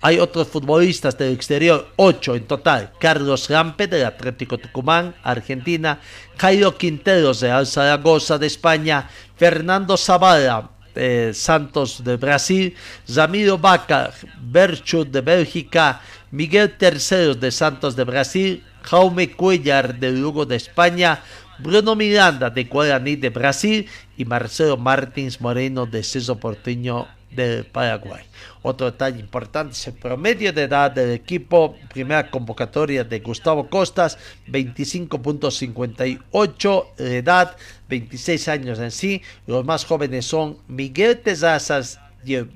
Speaker 3: Hay otros futbolistas del exterior, ocho en total. Carlos Rampe del Atlético Tucumán, Argentina. Jairo Quinteros de Al Zaragoza de España. Fernando Zavala, eh, Santos de Brasil. Ramiro Vaca, Berchut de Bélgica. Miguel Terceros de Santos de Brasil. Jaume Cuellar de Lugo de España. Bruno Miranda de Guaraní de Brasil y Marcelo Martins Moreno de Ceso Porteño del Paraguay. Otro detalle importante es el promedio de edad del equipo. Primera convocatoria de Gustavo Costas, 25.58 de edad, 26 años en sí. Los más jóvenes son Miguel Tezazas del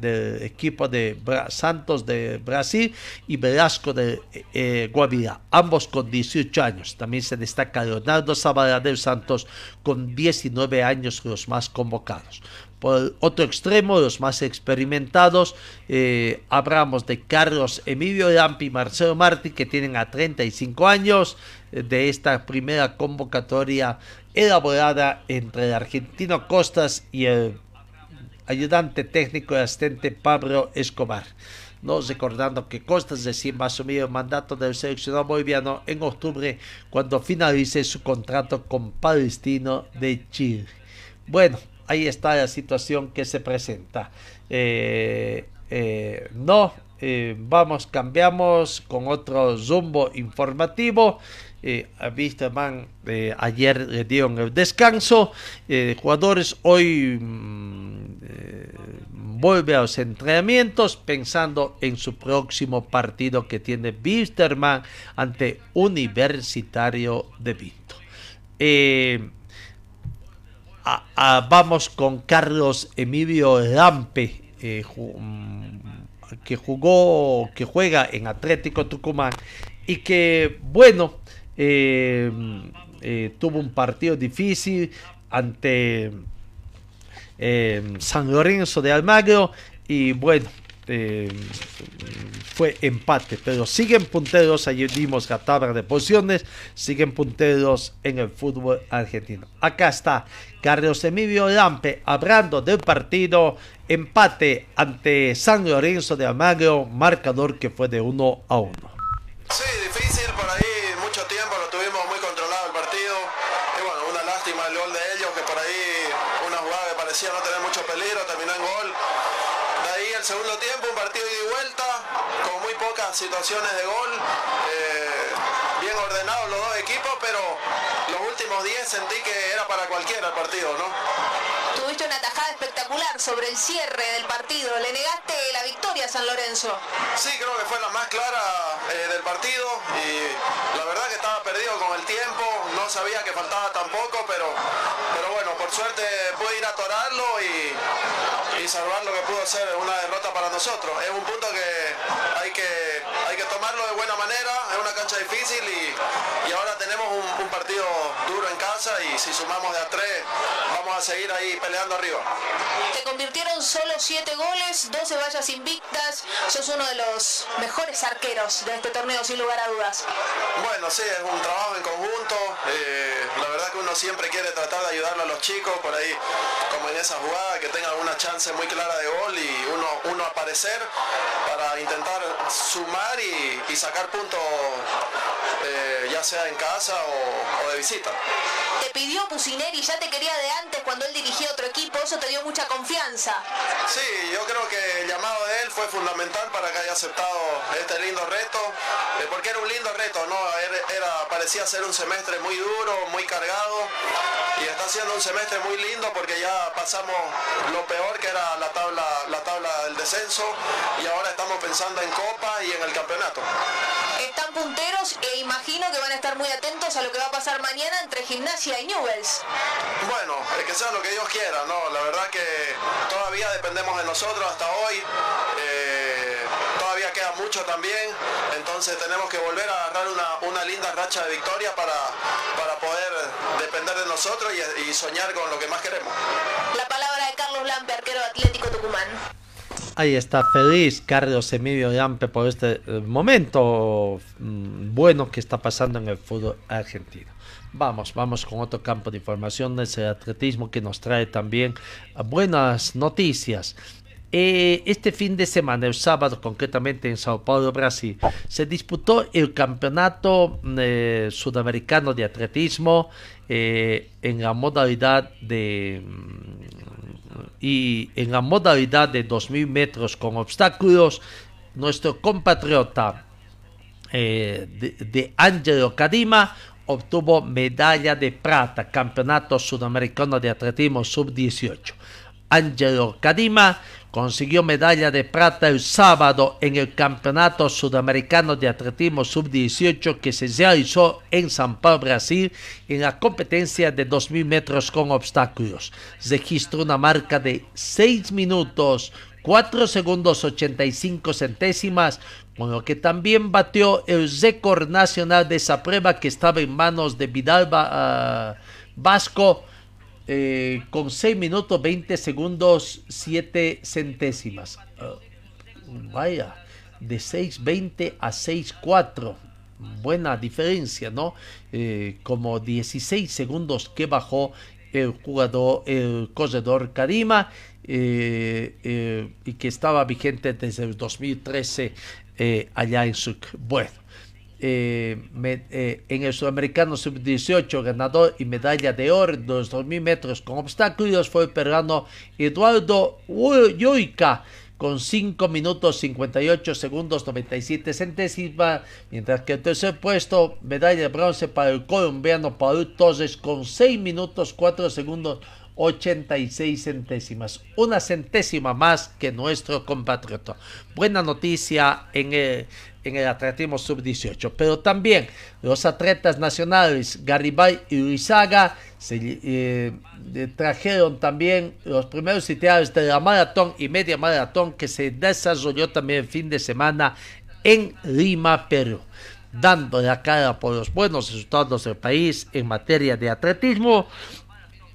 Speaker 3: de, equipo de Santos de Brasil y Velasco de eh, Guavirá, ambos con 18 años. También se destaca Leonardo del Santos con 19 años los más convocados. Por otro extremo, los más experimentados, eh, hablamos de Carlos Emilio Lampi y Marcelo Martí, que tienen a 35 años eh, de esta primera convocatoria elaborada entre el argentino Costas y el ayudante técnico y asistente Pablo Escobar. No recordando que Costas recién va a asumir el mandato del seleccionado boliviano en octubre cuando finalice su contrato con Palestino de Chile. Bueno, ahí está la situación que se presenta. Eh, eh, no, eh, vamos, cambiamos con otro rumbo informativo. Eh, eh, ayer le dieron el descanso. Jugadores hoy mm, vuelve a los entrenamientos pensando en su próximo partido que tiene Bisterman ante Universitario de Vinto. Vamos con Carlos Emilio Lampe, eh, ju- mm, que jugó, que juega en Atlético Tucumán y que, bueno, eh, eh, tuvo un partido difícil ante eh, San Lorenzo de Almagro y bueno, eh, fue empate, pero siguen punteros, ayer dimos la tabla de posiciones, siguen punteros en el fútbol argentino. Acá está Carlos Emilio Lampe hablando del partido, empate ante San Lorenzo de Almagro, marcador que fue de 1 a 1.
Speaker 12: Sí, difícil por ahí, mucho tiempo lo tuvimos muy controlado el partido. Y bueno, una lástima el gol de ellos, que por ahí una jugada que parecía no tener mucho peligro, terminó en gol. De ahí el segundo tiempo, un partido ida y vuelta, con muy pocas situaciones de gol. Eh, bien ordenados los dos equipos, pero los últimos 10 sentí que era para cualquiera el partido, ¿no?
Speaker 5: Sobre el cierre del partido. Le negaste la victoria a San Lorenzo.
Speaker 12: Sí, creo que fue la más clara eh, del partido y la verdad que estaba perdido con el tiempo, no sabía que faltaba tampoco, pero, pero bueno, por suerte pude ir a atorarlo y, salvar lo que pudo ser una derrota para nosotros. Es un punto que hay que, hay que tomarlo de buena manera, es una cancha difícil y, ahora tenemos un partido duro en casa y si sumamos de a tres vamos a seguir ahí peleando arriba.
Speaker 5: Te convirtieron solo 7 goles, 12 vallas invictas. Sos uno de los mejores arqueros de este torneo, sin lugar a dudas.
Speaker 12: Bueno, sí, es un trabajo en conjunto. eh, la verdad que uno siempre quiere tratar de ayudarle a los chicos por ahí, como en esa jugada, que tengan una chance muy clara de gol y uno, uno aparecer para intentar sumar y, y sacar puntos eh, ya sea en casa o, o de visita.
Speaker 5: Te pidió Pusineri, ya te quería de antes cuando él dirigía otro equipo, eso te dio mucha confianza.
Speaker 12: Sí, yo creo que el llamado de él fue fundamental para que haya aceptado este lindo reto, eh, porque era un lindo reto, ¿no? Era, era- parecía ser un semestre muy duro, muy cargado, y está siendo un semestre muy lindo porque ya pasamos lo peor que era la tabla, la tabla descenso, y ahora estamos pensando en Copa y en el campeonato.
Speaker 5: Están punteros e imagino que van a estar muy atentos a lo que va a pasar mañana entre Gimnasia y Newells.
Speaker 12: Bueno, es que sea lo que Dios quiera, ¿no? La verdad que todavía dependemos de nosotros hasta hoy. eh, todavía queda mucho también. Entonces tenemos que volver a agarrar una, una linda racha de victoria para, para poder depender de nosotros y, y soñar con lo que más queremos.
Speaker 5: La palabra de Carlos Lampe, arquero Atlético Tucumán.
Speaker 3: Ahí está feliz Carlos Emilio Lampe por este eh, momento mm, bueno que está pasando en el fútbol argentino. Vamos, vamos con otro campo de información del atletismo que nos trae también eh, buenas noticias. Eh, este fin de semana, el sábado concretamente en Sao Paulo, Brasil, se disputó el campeonato eh, sudamericano de atletismo en la modalidad de mm, y en la modalidad de 2000 metros con obstáculos, nuestro compatriota eh, de, de Angelo Cadima obtuvo medalla de plata, Campeonato Sudamericano de Atletismo Sub-18. Angelo Cadima consiguió medalla de plata el sábado en el Campeonato Sudamericano de Atletismo Sub-18 que se realizó en San Paulo, Brasil, en la competencia de 2.000 metros con obstáculos. Registró una marca de 6 minutos 4 segundos 85 centésimas, con lo que también batió el récord nacional de esa prueba que estaba en manos de Vidal Ba- ah, Vasco eh, con 6 minutos 20 segundos 7 centésimas. Ah, vaya, de 6.20 a 6.4. Buena diferencia, ¿no? Eh, como 16 segundos que bajó el jugador, el corredor Karima, eh, eh, y que estaba vigente desde el 2013 eh, allá en Sucre. Bueno, eh, me- eh, en el sudamericano sub-18, ganador y medalla de oro de los 2000 metros con obstáculos fue el peruano Eduardo Yoica con 5 minutos 58 segundos 97 centésimas, mientras que el tercer puesto, medalla de bronce para el colombiano Paul Torres con 6 minutos 4 segundos 86 centésimas, una centésima más que nuestro compatriota. Buena noticia en el, en el atletismo sub-18, pero también los atletas nacionales Garibay y Luisaga se eh, eh, trajeron también los primeros sitios de la maratón y media maratón que se desarrolló también el fin de semana en Lima, Perú dando la cara por los buenos resultados del país en materia de atletismo.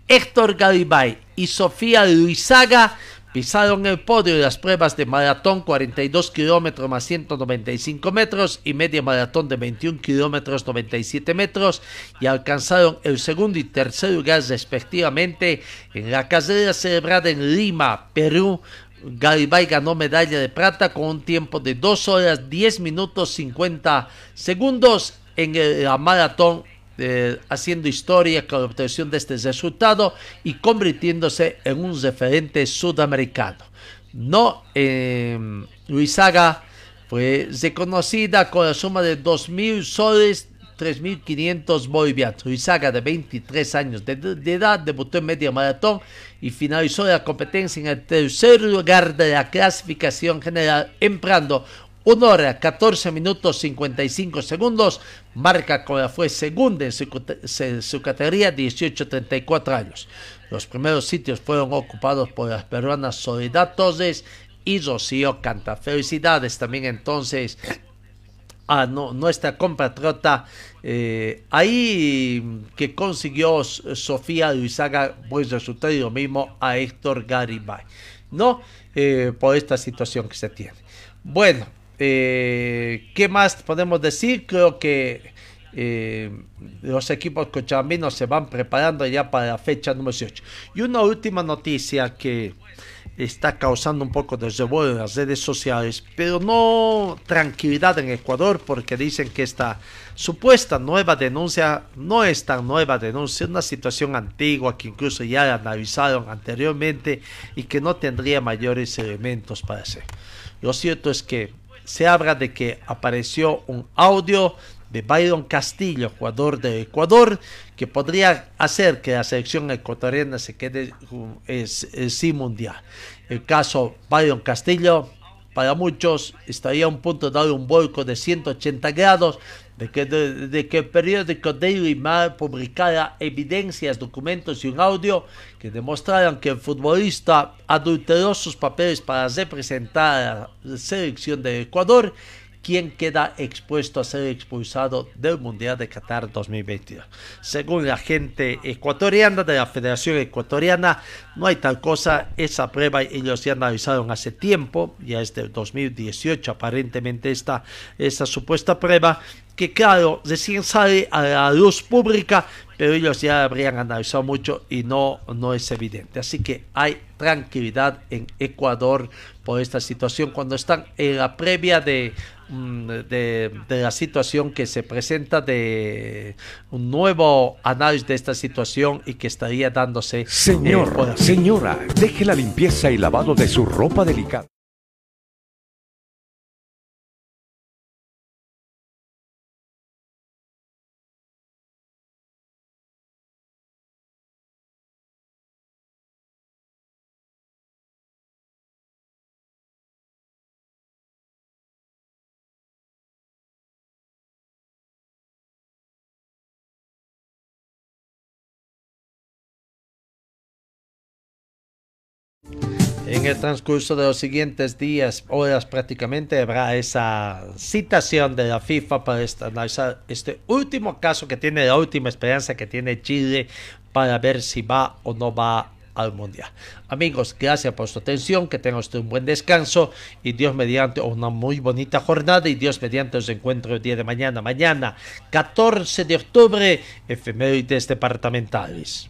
Speaker 3: Héctor Garibay y Sofía Luisaga pisaron el podio de las pruebas de maratón 42 kilómetros más 195 metros y media maratón de 21 kilómetros 97 metros y alcanzaron el segundo y tercer lugar respectivamente en la carrera celebrada en Lima, Perú. Garibay ganó medalla de plata con un tiempo de 2 horas 10 minutos 50 segundos en la maratón eh, haciendo historia con la obtención de este resultado y convirtiéndose en un referente sudamericano. No, eh, Luisaga fue reconocida con la suma de 2.000 soles, 3.500 bolivianos. Luisaga, de 23 años de, de edad, debutó en media maratón y finalizó la competencia en el tercer lugar de la clasificación general, empleando 1 hora 14 minutos 55 segundos, marca la fue segunda en su, se- su categoría 18-34 años. Los primeros sitios fueron ocupados por las peruanas Soledad Torres y Rocío Canta. Felicidades también entonces a no- nuestra compatriota eh, ahí que consiguió Sofía Luisaga buen resultado y lo mismo a Héctor Garibay, ¿no? Eh, por esta situación que se tiene. Bueno, eh, ¿qué más podemos decir? Creo que eh, los equipos cochabambinos se van preparando ya para la fecha número 18. Y una última noticia que está causando un poco de revuelo en las redes sociales, pero no tranquilidad en Ecuador porque dicen que esta supuesta nueva denuncia no es tan nueva denuncia, es una situación antigua que incluso ya la analizaron anteriormente y que no tendría mayores elementos para hacer. Lo cierto es que se habla de que apareció un audio de Byron Castillo, jugador de Ecuador, que podría hacer que la selección ecuatoriana se quede sin mundial. El caso Byron Castillo, para muchos, estaría a un punto de un vuelco de 180 grados, de que, de, que el periódico Daily Mail publicara evidencias, documentos y un audio que demostraran que el futbolista adulteró sus papeles para representar a la selección de Ecuador quien queda expuesto a ser expulsado del Mundial de Qatar 2022. Según la gente ecuatoriana de la Federación Ecuatoriana, no hay tal cosa, esa prueba ellos ya analizaron hace tiempo, ya es del 2018 aparentemente esta, esta supuesta prueba, que claro, recién sale a la luz pública, pero ellos ya habrían analizado mucho y no, no es evidente. Así que hay tranquilidad en Ecuador por esta situación cuando están en la previa de Mm, de, la situación que se presenta de un nuevo análisis de esta situación y que estaría dándose.
Speaker 13: Señor, señora, deje la limpieza y lavado de su ropa delicada.
Speaker 3: El transcurso de los siguientes días, horas prácticamente, habrá esa citación de la FIFA para analizar este último caso que tiene, la última esperanza que tiene Chile para ver si va o no va al Mundial. Amigos, gracias por su atención, que tengan usted un buen descanso y Dios mediante una muy bonita jornada y Dios mediante os encuentro el día de mañana, mañana 14 de octubre, efemérides departamentales.